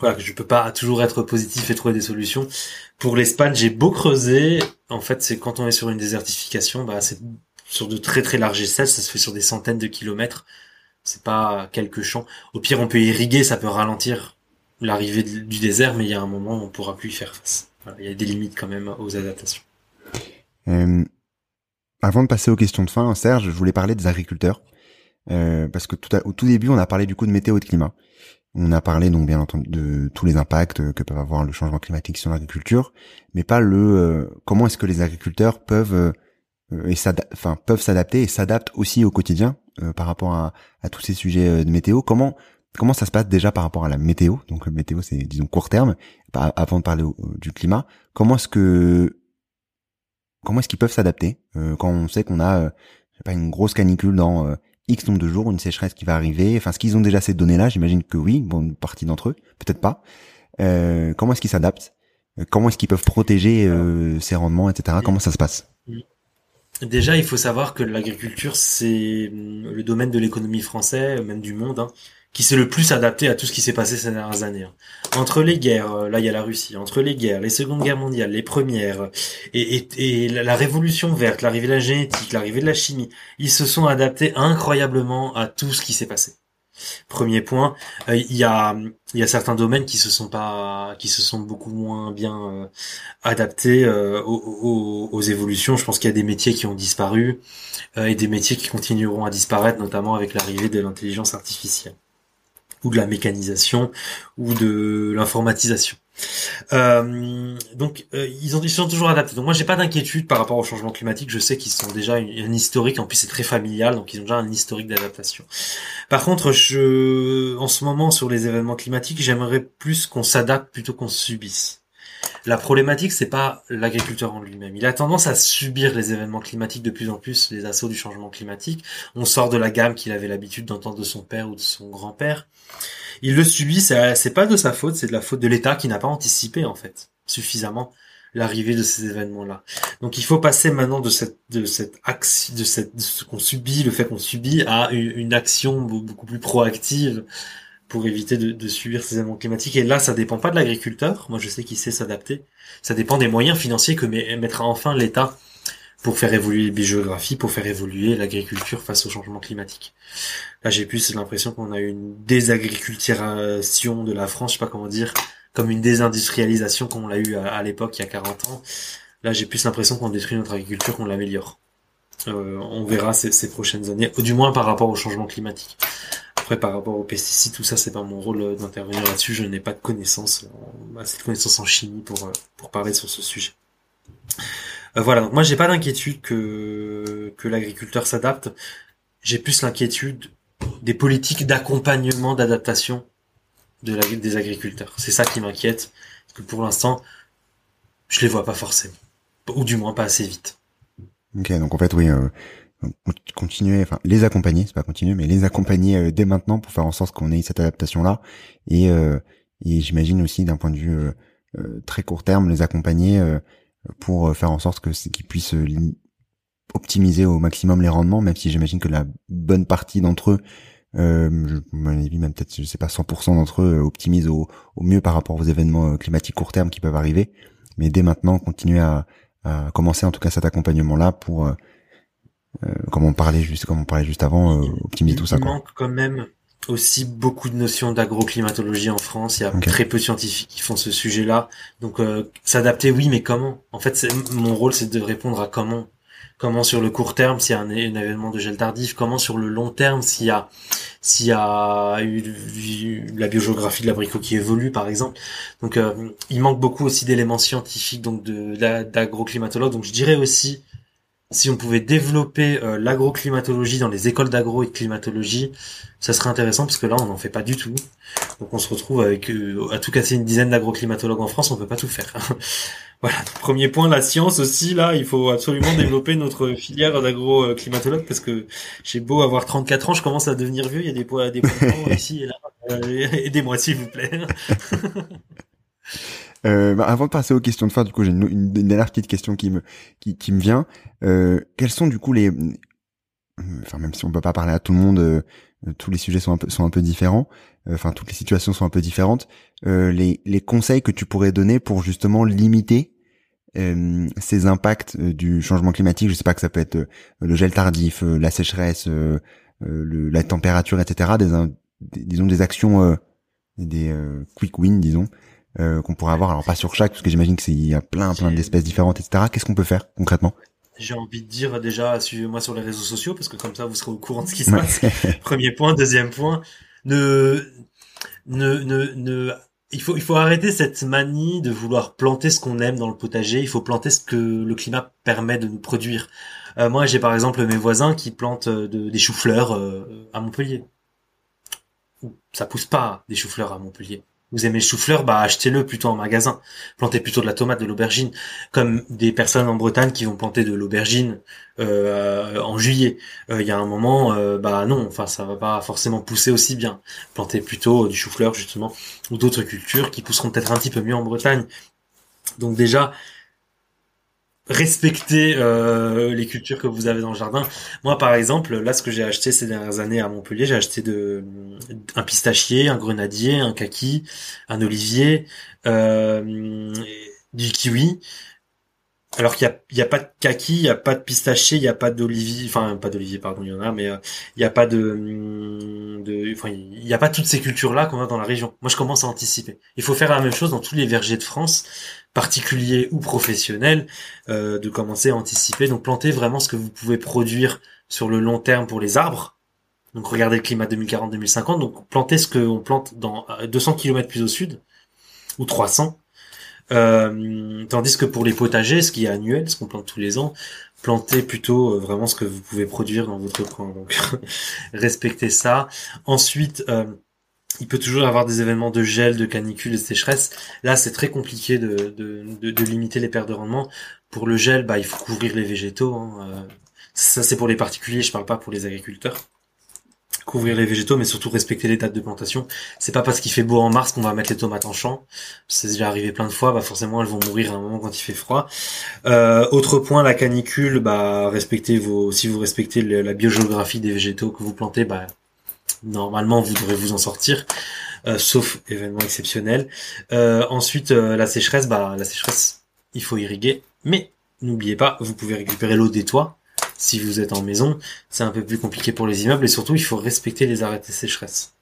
voilà, je peux pas toujours être positif et trouver des solutions. Pour l'Espagne, j'ai beau creuser, en fait, c'est quand on est sur une désertification, bah c'est sur de très très larges échelles, ça se fait sur des centaines de kilomètres. C'est pas quelques champs. Au pire, on peut irriguer, ça peut ralentir l'arrivée du désert, mais il y a un moment où on pourra plus y faire face. il y a des limites quand même aux adaptations. Euh, avant de passer aux questions de fin, Serge, je voulais parler des agriculteurs. Euh, parce que tout au tout début, on a parlé du coup de météo et de climat. On a parlé donc bien entendu de tous les impacts que peut avoir le changement climatique sur l'agriculture, mais pas le euh, comment est-ce que les agriculteurs peuvent et enfin peuvent s'adapter et s'adaptent aussi au quotidien par rapport à, à, tous ces sujets de météo. Comment Comment ça se passe déjà par rapport à la météo? Donc météo, c'est disons court terme. Avant de parler du climat, comment est-ce que comment est-ce qu'ils peuvent s'adapter euh, quand on sait qu'on a euh, pas une grosse canicule dans euh, X nombre de jours, une sécheresse qui va arriver. Enfin, est-ce qu'ils ont déjà ces données-là J'imagine que oui. Bon, une partie d'entre eux, peut-être pas. comment est-ce qu'ils s'adaptent? Comment est-ce qu'ils peuvent protéger ces rendements, etc. Comment ça se passe? Déjà, il faut savoir que l'agriculture, c'est hum, le domaine de l'économie française, même du monde. Hein qui s'est le plus adapté à tout ce qui s'est passé ces dernières années. Hein. Entre les guerres, euh, là il y a la Russie, entre les guerres, les secondes guerres mondiales, les premières, et, et, la, révolution verte, l'arrivée de la génétique, l'arrivée de la chimie, ils se sont adaptés incroyablement à tout ce qui s'est passé. Premier point, euh, il y a y a certains domaines qui se sont pas qui se sont beaucoup moins bien euh, adaptés aux, aux, évolutions. Je pense qu'il y a des métiers qui ont disparu et des métiers qui continueront à disparaître, notamment avec l'arrivée de l'intelligence artificielle ou de la mécanisation ou de l'informatisation. Euh, donc euh, ils, ont, ils sont toujours adaptés. Donc moi j'ai pas d'inquiétude par rapport au changement climatique. Je sais qu'ils sont déjà un historique. En plus c'est très familial, donc ils ont déjà un historique d'adaptation. Par contre, je, en ce moment sur les événements climatiques, j'aimerais plus qu'on s'adapte plutôt qu'on subisse. La problématique, c'est pas l'agriculteur en lui-même. Il a tendance à subir les événements climatiques de plus en plus, les assauts du changement climatique. On sort de la gamme qu'il avait l'habitude d'entendre de son père ou de son grand-père. Il le subit, c'est pas de sa faute, c'est de la faute de l'État qui n'a pas anticipé, en fait, suffisamment l'arrivée de ces événements-là. Donc il faut passer maintenant de cette de cette axe de cette de ce qu'on subit, le fait qu'on subit à une action beaucoup plus proactive pour éviter de, subir ces événements climatiques. Et là, ça dépend pas de l'agriculteur. Moi, je sais qu'il sait s'adapter. Ça dépend des moyens financiers que mettra enfin l'État pour faire évoluer les biogéographies, pour faire évoluer l'agriculture face au changement climatique. Là, j'ai plus l'impression qu'on a une désagriculturation de la France, je sais pas comment dire, comme une désindustrialisation comme on l'a eu à, l'époque, il y a 40 ans. Là, j'ai plus l'impression qu'on détruit notre agriculture qu'on l'améliore. Euh, on verra ces, ces prochaines années, du moins par rapport au changement climatique. Après, par rapport aux pesticides, tout ça, c'est pas mon rôle euh, d'intervenir là-dessus. Je n'ai pas de connaissances, assez de connaissances en chimie pour, euh, pour parler sur ce sujet. Euh, voilà, donc moi j'ai pas d'inquiétude que, que l'agriculteur s'adapte. J'ai plus l'inquiétude des politiques d'accompagnement, d'adaptation de la, des agriculteurs. C'est ça qui m'inquiète, parce que pour l'instant, je les vois pas forcément. Ou du moins pas assez vite. Ok, donc en fait, oui, continuer, enfin les accompagner, c'est pas continuer, mais les accompagner euh, dès maintenant pour faire en sorte qu'on ait cette adaptation là et, euh, et j'imagine aussi d'un point de vue euh, très court terme les accompagner pour faire en sorte que qu'ils puissent optimiser au maximum les rendements, même si j'imagine que la bonne partie d'entre eux, euh, je, même peut-être je sais pas 100% d'entre eux optimisent au, mieux par rapport aux événements climatiques court terme qui peuvent arriver, mais dès maintenant continuer à, à commencer en tout cas cet accompagnement là pour comme on parlait juste, comme on parlait juste avant, euh, optimiser tout ça. Il manque quand même aussi beaucoup de notions d'agroclimatologie en France. Il y a très peu de scientifiques qui font ce sujet-là. Donc euh, s'adapter, oui, mais comment? En fait, mon rôle, c'est de répondre à comment. Comment sur le court terme s'il y a un, événement de gel tardif Comment sur le long terme s'il y a s'il y a eu, la biogéographie de l'abricot qui évolue, par exemple. Donc il manque beaucoup aussi d'éléments scientifiques, donc de d'agroclimatologue. Donc je dirais aussi si on pouvait développer euh, l'agroclimatologie dans les écoles d'agro et de climatologie, ça serait intéressant parce que là on n'en fait pas du tout. Donc on se retrouve avec euh, à tout casser une dizaine d'agroclimatologues en France, on peut pas tout faire. voilà, premier point, la science aussi là, il faut absolument développer notre filière d'agroclimatologue parce que j'ai beau avoir 34 ans, je commence à devenir vieux, il y a des poids des points ici et là. Euh, aidez-moi s'il vous plaît. Euh, bah, avant de passer aux questions de fin, du coup, j'ai une, dernière petite question qui me qui, qui me vient. Euh, quels sont du coup les, enfin même si on peut pas parler à tout le monde, euh, tous les sujets sont un peu sont un peu différents. Euh, enfin, toutes les situations sont un peu différentes. les les conseils que tu pourrais donner pour justement limiter ces impacts du changement climatique? Je sais pas que ça peut être le gel tardif, la sécheresse, le, la température, etc. Des, disons des actions des quick wins, disons, euh, qu'on pourrait avoir. Alors pas sur chaque, parce que j'imagine qu'il y a plein plein d'espèces différentes, etc. Qu'est-ce qu'on peut faire concrètement? J'ai envie de dire déjà, suivez-moi sur les réseaux sociaux, parce que comme ça, vous serez au courant de ce qui se passe. Premier point. Deuxième point, ne, ne, ne, ne, il faut, il faut arrêter cette manie de vouloir planter ce qu'on aime dans le potager. Il faut planter ce que le climat permet de nous produire. Euh, moi, j'ai par exemple mes voisins qui plantent euh, des choux-fleurs à Montpellier. Ça pousse pas des choux-fleurs à Montpellier. Vous aimez le chou-fleur, bah achetez-le plutôt en magasin. Plantez plutôt de la tomate, de l'aubergine, comme des personnes en Bretagne qui vont planter de l'aubergine euh, en juillet. Euh, il y a un moment, euh, bah non, enfin ça va pas forcément pousser aussi bien. Plantez plutôt du chou-fleur justement ou d'autres cultures qui pousseront peut-être un petit peu mieux en Bretagne. Donc déjà, respecter euh, les cultures que vous avez dans le jardin. Moi, par exemple, là, ce que j'ai acheté ces dernières années à Montpellier, j'ai acheté de un pistachier, un grenadier, un kaki, un olivier, euh, du kiwi. Alors qu'il y a, pas de kaki, il y a pas de pistachier, il y a pas d'olivier, enfin pas d'olivier pardon, il y en a, mais euh, il y a pas de, de enfin il y a pas toutes ces cultures là qu'on a dans la région. Moi je commence à anticiper. Il faut faire la même chose dans tous les vergers de France particulier ou professionnel, euh, de commencer à anticiper. Donc planter vraiment ce que vous pouvez produire sur le long terme pour les arbres. Donc regardez le climat 2040-2050. Donc planter ce qu'on plante dans 200 euh, km plus au sud ou 300. Euh, tandis que pour les potagers, ce qui est annuel, ce qu'on plante tous les ans, plantez plutôt vraiment ce que vous pouvez produire dans votre coin. Donc respectez ça. Ensuite, il peut toujours avoir des événements de gel, de canicule de sécheresse. Là, c'est très compliqué de, de, limiter les pertes de rendement. Pour le gel, bah, il faut couvrir les végétaux. Hein. Euh, ça, c'est pour les particuliers, je parle pas pour les agriculteurs. Couvrir les végétaux, mais surtout respecter les dates de plantation. C'est pas parce qu'il fait beau en mars qu'on va mettre les tomates en champ. C'est déjà arrivé plein de fois. Bah forcément, elles vont mourir à un moment quand il fait froid. Euh, autre point, la canicule. Bah respectez vos. Si vous respectez la biogéographie des végétaux que vous plantez, bah normalement vous devrez vous en sortir, euh, sauf événement exceptionnel. Euh, ensuite, la sécheresse, bah la sécheresse, il faut irriguer, mais n'oubliez pas, vous pouvez récupérer l'eau des toits. Si vous êtes en maison, c'est un peu plus compliqué pour les immeubles et surtout il faut respecter les arrêtés sécheresse.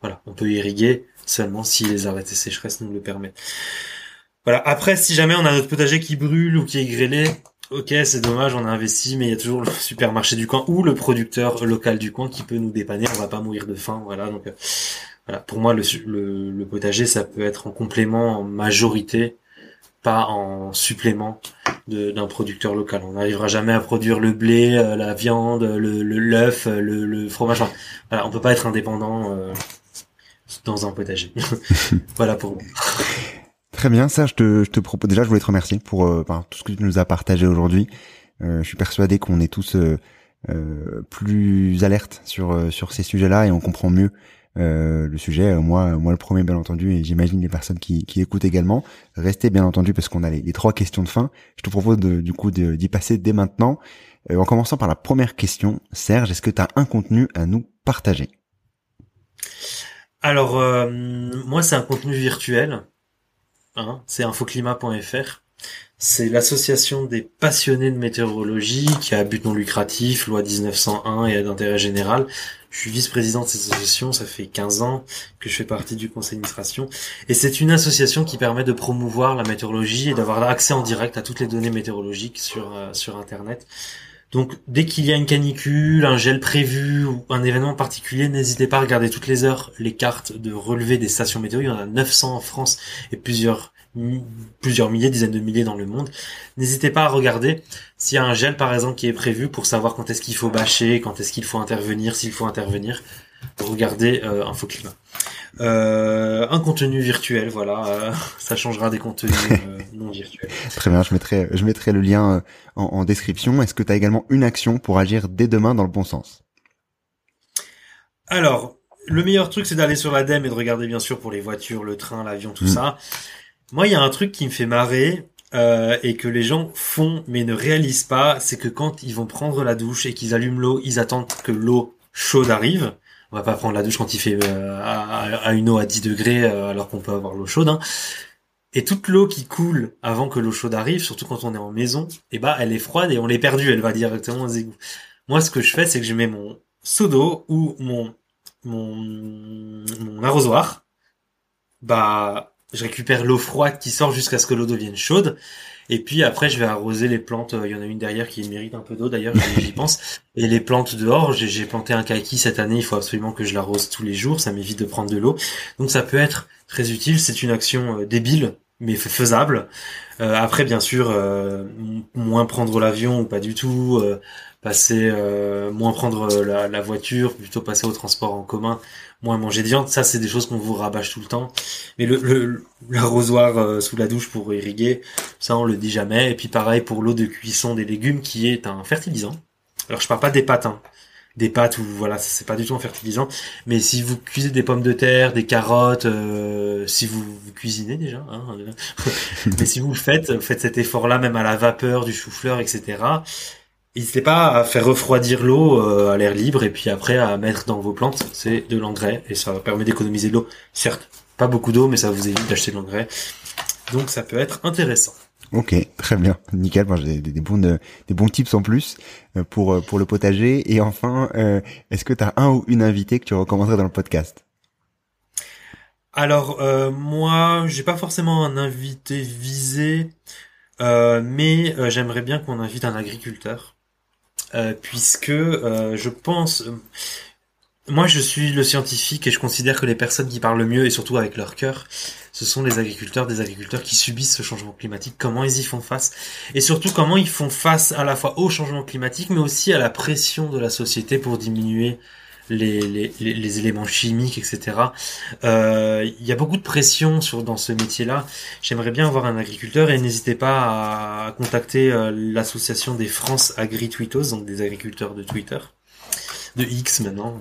Voilà, on peut irriguer seulement si les arrêtés sécheresse nous le permettent. Voilà. Après, si jamais on a notre potager qui brûle ou qui est grêlé, ok, c'est dommage, on a investi, mais il y a toujours le supermarché du coin ou le producteur local du coin qui peut nous dépanner. On va pas mourir de faim, voilà. Donc, euh, voilà. Pour moi, le, le, potager, ça peut être en complément en majorité, pas en supplément d'un producteur local. On n'arrivera jamais à produire le blé, euh, la viande, le l'œuf, le, le, fromage. voilà, on peut pas être indépendant euh, dans un potager. voilà pour moi. Très bien, ça, je te, je te propose déjà, je voulais te remercier pour euh, tout ce que tu nous as partagé aujourd'hui. Euh, je suis persuadé qu'on est tous euh, euh plus alertes sur sur ces sujets-là et on comprend mieux le sujet. Moi, moi le premier, bien entendu, et j'imagine les personnes qui, qui écoutent également. Restez bien entendu parce qu'on a les, trois questions de fin. Je te propose de, du coup d'y passer dès maintenant. en commençant par la première question, Serge, est-ce que tu as un contenu à nous partager? Alors, moi, c'est un contenu virtuel Hein, c'est infoclimat.fr. C'est l'association des passionnés de météorologie qui a but non lucratif, loi 1901 et d'intérêt général. Je suis vice-président de cette association, ça fait 15 ans que je fais partie du conseil d'administration. Et c'est une association qui permet de promouvoir la météorologie et d'avoir accès en direct à toutes les données météorologiques sur, euh, sur Internet. Donc dès qu'il y a une canicule, un gel prévu ou un événement particulier, n'hésitez pas à regarder toutes les heures les cartes de relevé des stations météo. Il y en a 900 en France et plusieurs plusieurs milliers, dizaines de milliers dans le monde. N'hésitez pas à regarder s'il y a un gel par exemple qui est prévu pour savoir quand est-ce qu'il faut bâcher, quand est-ce qu'il faut intervenir, s'il faut intervenir. Regardez euh, InfoClimat. Euh, un contenu virtuel, voilà, euh, ça changera des contenus euh, non virtuels. Très bien, je mettrai, je mettrai le lien en, en description. Est-ce que tu as également une action pour agir dès demain dans le bon sens? Alors, le meilleur truc, c'est d'aller sur l'ADEME et de regarder bien sûr pour les voitures, le train, l'avion, tout mm. ça. Moi, il y a un truc qui me fait marrer euh, et que les gens font mais ne réalisent pas, c'est que quand ils vont prendre la douche et qu'ils allument l'eau, ils attendent que l'eau chaude arrive. On va pas prendre la douche quand il fait euh, à, une eau à 10 degrés euh, alors qu'on peut avoir l'eau chaude. Hein. Et toute l'eau qui coule avant que l'eau chaude arrive, surtout quand on est en maison, eh ben elle est froide et on l'est perdue, elle va directement aux égouts. Moi, ce que je fais, c'est que je mets mon seau d'eau ou mon mon, mon arrosoir, bah je récupère l'eau froide qui sort jusqu'à ce que l'eau devienne chaude. Et puis après, je vais arroser les plantes. Il y en a une derrière qui mérite un peu d'eau d'ailleurs, j'y pense. Et les plantes dehors, j'ai planté un kaki cette année. Il faut absolument que je l'arrose tous les jours. Ça m'évite de prendre de l'eau. Donc ça peut être très utile. C'est une action euh, débile, mais faisable. Euh, après, bien sûr, euh, moins prendre l'avion ou pas du tout. passer, moins prendre la, voiture, plutôt passer au transport en commun moins manger de viande. Ça, c'est des choses qu'on vous rabâche tout le temps. Mais le l'arrosoir euh, sous la douche pour irriguer, ça, on le dit jamais. Et puis pareil pour l'eau de cuisson des légumes, qui est un fertilisant. Alors, je parle pas des pâtes, hein. des pâtes ou voilà, c'est pas du tout un fertilisant. Mais si vous cuisez des pommes de terre, des carottes, euh, si vous, vous, cuisinez déjà, hein, mais si vous le faites, faites cet effort-là même à la vapeur du chou-fleur, etc. N'hésitez pas à faire refroidir l'eau euh, à l'air libre et puis après à mettre dans vos plantes. C'est de l'engrais et ça permet d'économiser de l'eau. Certes, pas beaucoup d'eau, mais ça vous évite d'acheter de l'engrais. Donc ça peut être intéressant. Ok, très bien, nickel. Moi, j'ai des, bons des bons tips en plus euh, pour euh, pour le potager. Et enfin, euh, est-ce que tu as un ou une invitée que tu recommanderais dans le podcast? Alors moi, j'ai pas forcément un invité visé, mais j'aimerais bien qu'on invite un agriculteur, puisque je pense moi, je suis le scientifique et je considère que les personnes qui parlent le mieux et surtout avec leur cœur, ce sont les agriculteurs, des agriculteurs qui subissent ce changement climatique, comment ils y font face et surtout comment ils font face à la fois au changement climatique mais aussi à la pression de la société pour diminuer les, les, les, éléments chimiques, etc. Euh, il y a beaucoup de pression sur, dans ce métier-là. J'aimerais bien avoir un agriculteur et n'hésitez pas à contacter euh, l'association des France Agri-Tweetos, donc des agriculteurs de Twitter de X maintenant,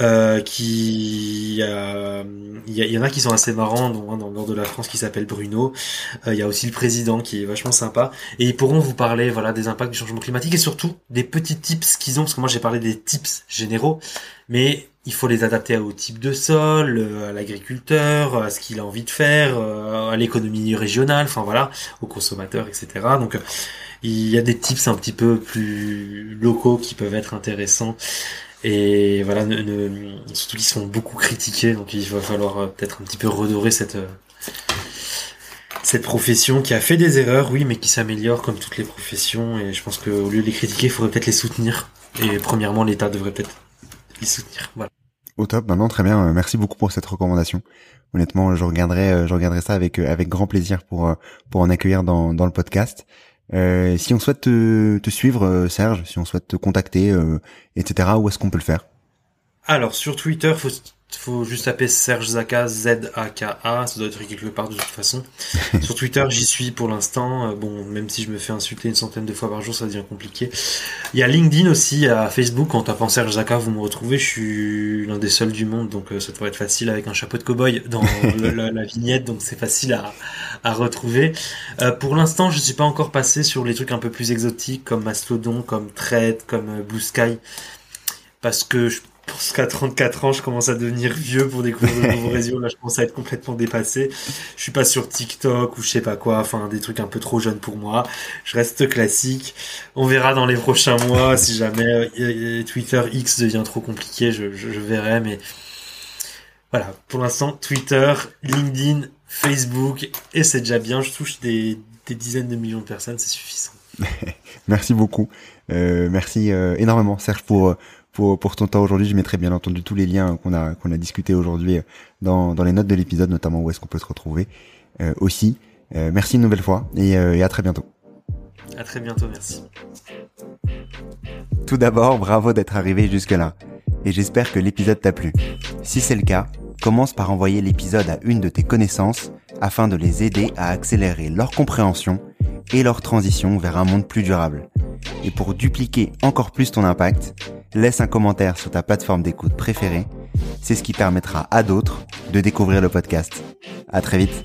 euh, qui il y, en a qui sont assez marrants dans, dans le nord de la France qui s'appelle Bruno. Euh, il y a aussi le président qui est vachement sympa et ils pourront vous parler voilà des impacts du changement climatique et surtout des petits tips qu'ils ont parce que moi j'ai parlé des tips généraux, mais il faut les adapter au type de sol, euh, à l'agriculteur, à ce qu'il a envie de faire, à l'économie régionale, enfin voilà, aux consommateurs, etc. Donc il y a des tips un petit peu plus locaux qui peuvent être intéressants et voilà, ne, surtout qu'ils sont beaucoup critiqués, donc il va falloir euh, peut-être un petit peu redorer cette euh, cette profession qui a fait des erreurs, oui, mais qui s'améliore comme toutes les professions. Et je pense qu'au lieu de les critiquer, il faudrait peut-être les soutenir. Et premièrement, l'État devrait peut-être les soutenir. Voilà. Au top, maintenant très bien. Merci beaucoup pour cette recommandation. Honnêtement, je regarderai, euh, je regarderai ça avec avec grand plaisir pour pour en accueillir dans dans le podcast. Euh, si on souhaite te, te, suivre, euh, Serge, si on souhaite te contacter, euh, etc., où est-ce qu'on peut le faire? Alors, sur Twitter, faut faut juste taper Serge Zaka, Z-A-K-A, ça doit être quelque part de toute façon. Sur Twitter, j'y suis pour l'instant. Euh, bon, même si je me fais insulter une centaine de fois par jour, ça devient compliqué. Il y a LinkedIn aussi, à Facebook, en tapant Serge Zaka, vous me retrouvez. Je suis l'un des seuls du monde, donc euh, ça devrait être facile avec un chapeau de cow-boy dans la, vignette, donc c'est facile à, à retrouver. Euh, pour l'instant, je suis pas encore passé sur les trucs un peu plus exotiques, comme Mastodon, comme Thread, comme Blue Sky, parce que je pense qu'à 34 ans, je commence à devenir vieux pour découvrir de nouveaux réseaux. Là, je commence à être complètement dépassé. Je suis pas sur TikTok ou je sais pas quoi. Enfin, des trucs un peu trop jeunes pour moi. Je reste classique. On verra dans les prochains mois si jamais euh, Twitter X devient trop compliqué. Je, je, verrai, mais voilà. Pour l'instant, Twitter, LinkedIn, Facebook, et c'est déjà bien. Je touche des, des dizaines de millions de personnes, c'est suffisant. merci beaucoup. Euh, merci euh, énormément, Serge, pour pour, pour ton temps aujourd'hui. Je mettrai bien entendu tous les liens qu'on a qu'on a discuté aujourd'hui dans, dans les notes de l'épisode, notamment où est-ce qu'on peut se retrouver euh, aussi. Euh, merci une nouvelle fois et, euh, et à très bientôt. À très bientôt, merci. Tout d'abord, bravo d'être arrivé jusque-là. Et j'espère que l'épisode t'a plu. Si c'est le cas, commence par envoyer l'épisode à une de tes connaissances afin de les aider à accélérer leur compréhension et leur transition vers un monde plus durable. Et pour dupliquer encore plus ton impact, laisse un commentaire sur ta plateforme d'écoute préférée. C'est ce qui permettra à d'autres de découvrir le podcast. À très vite.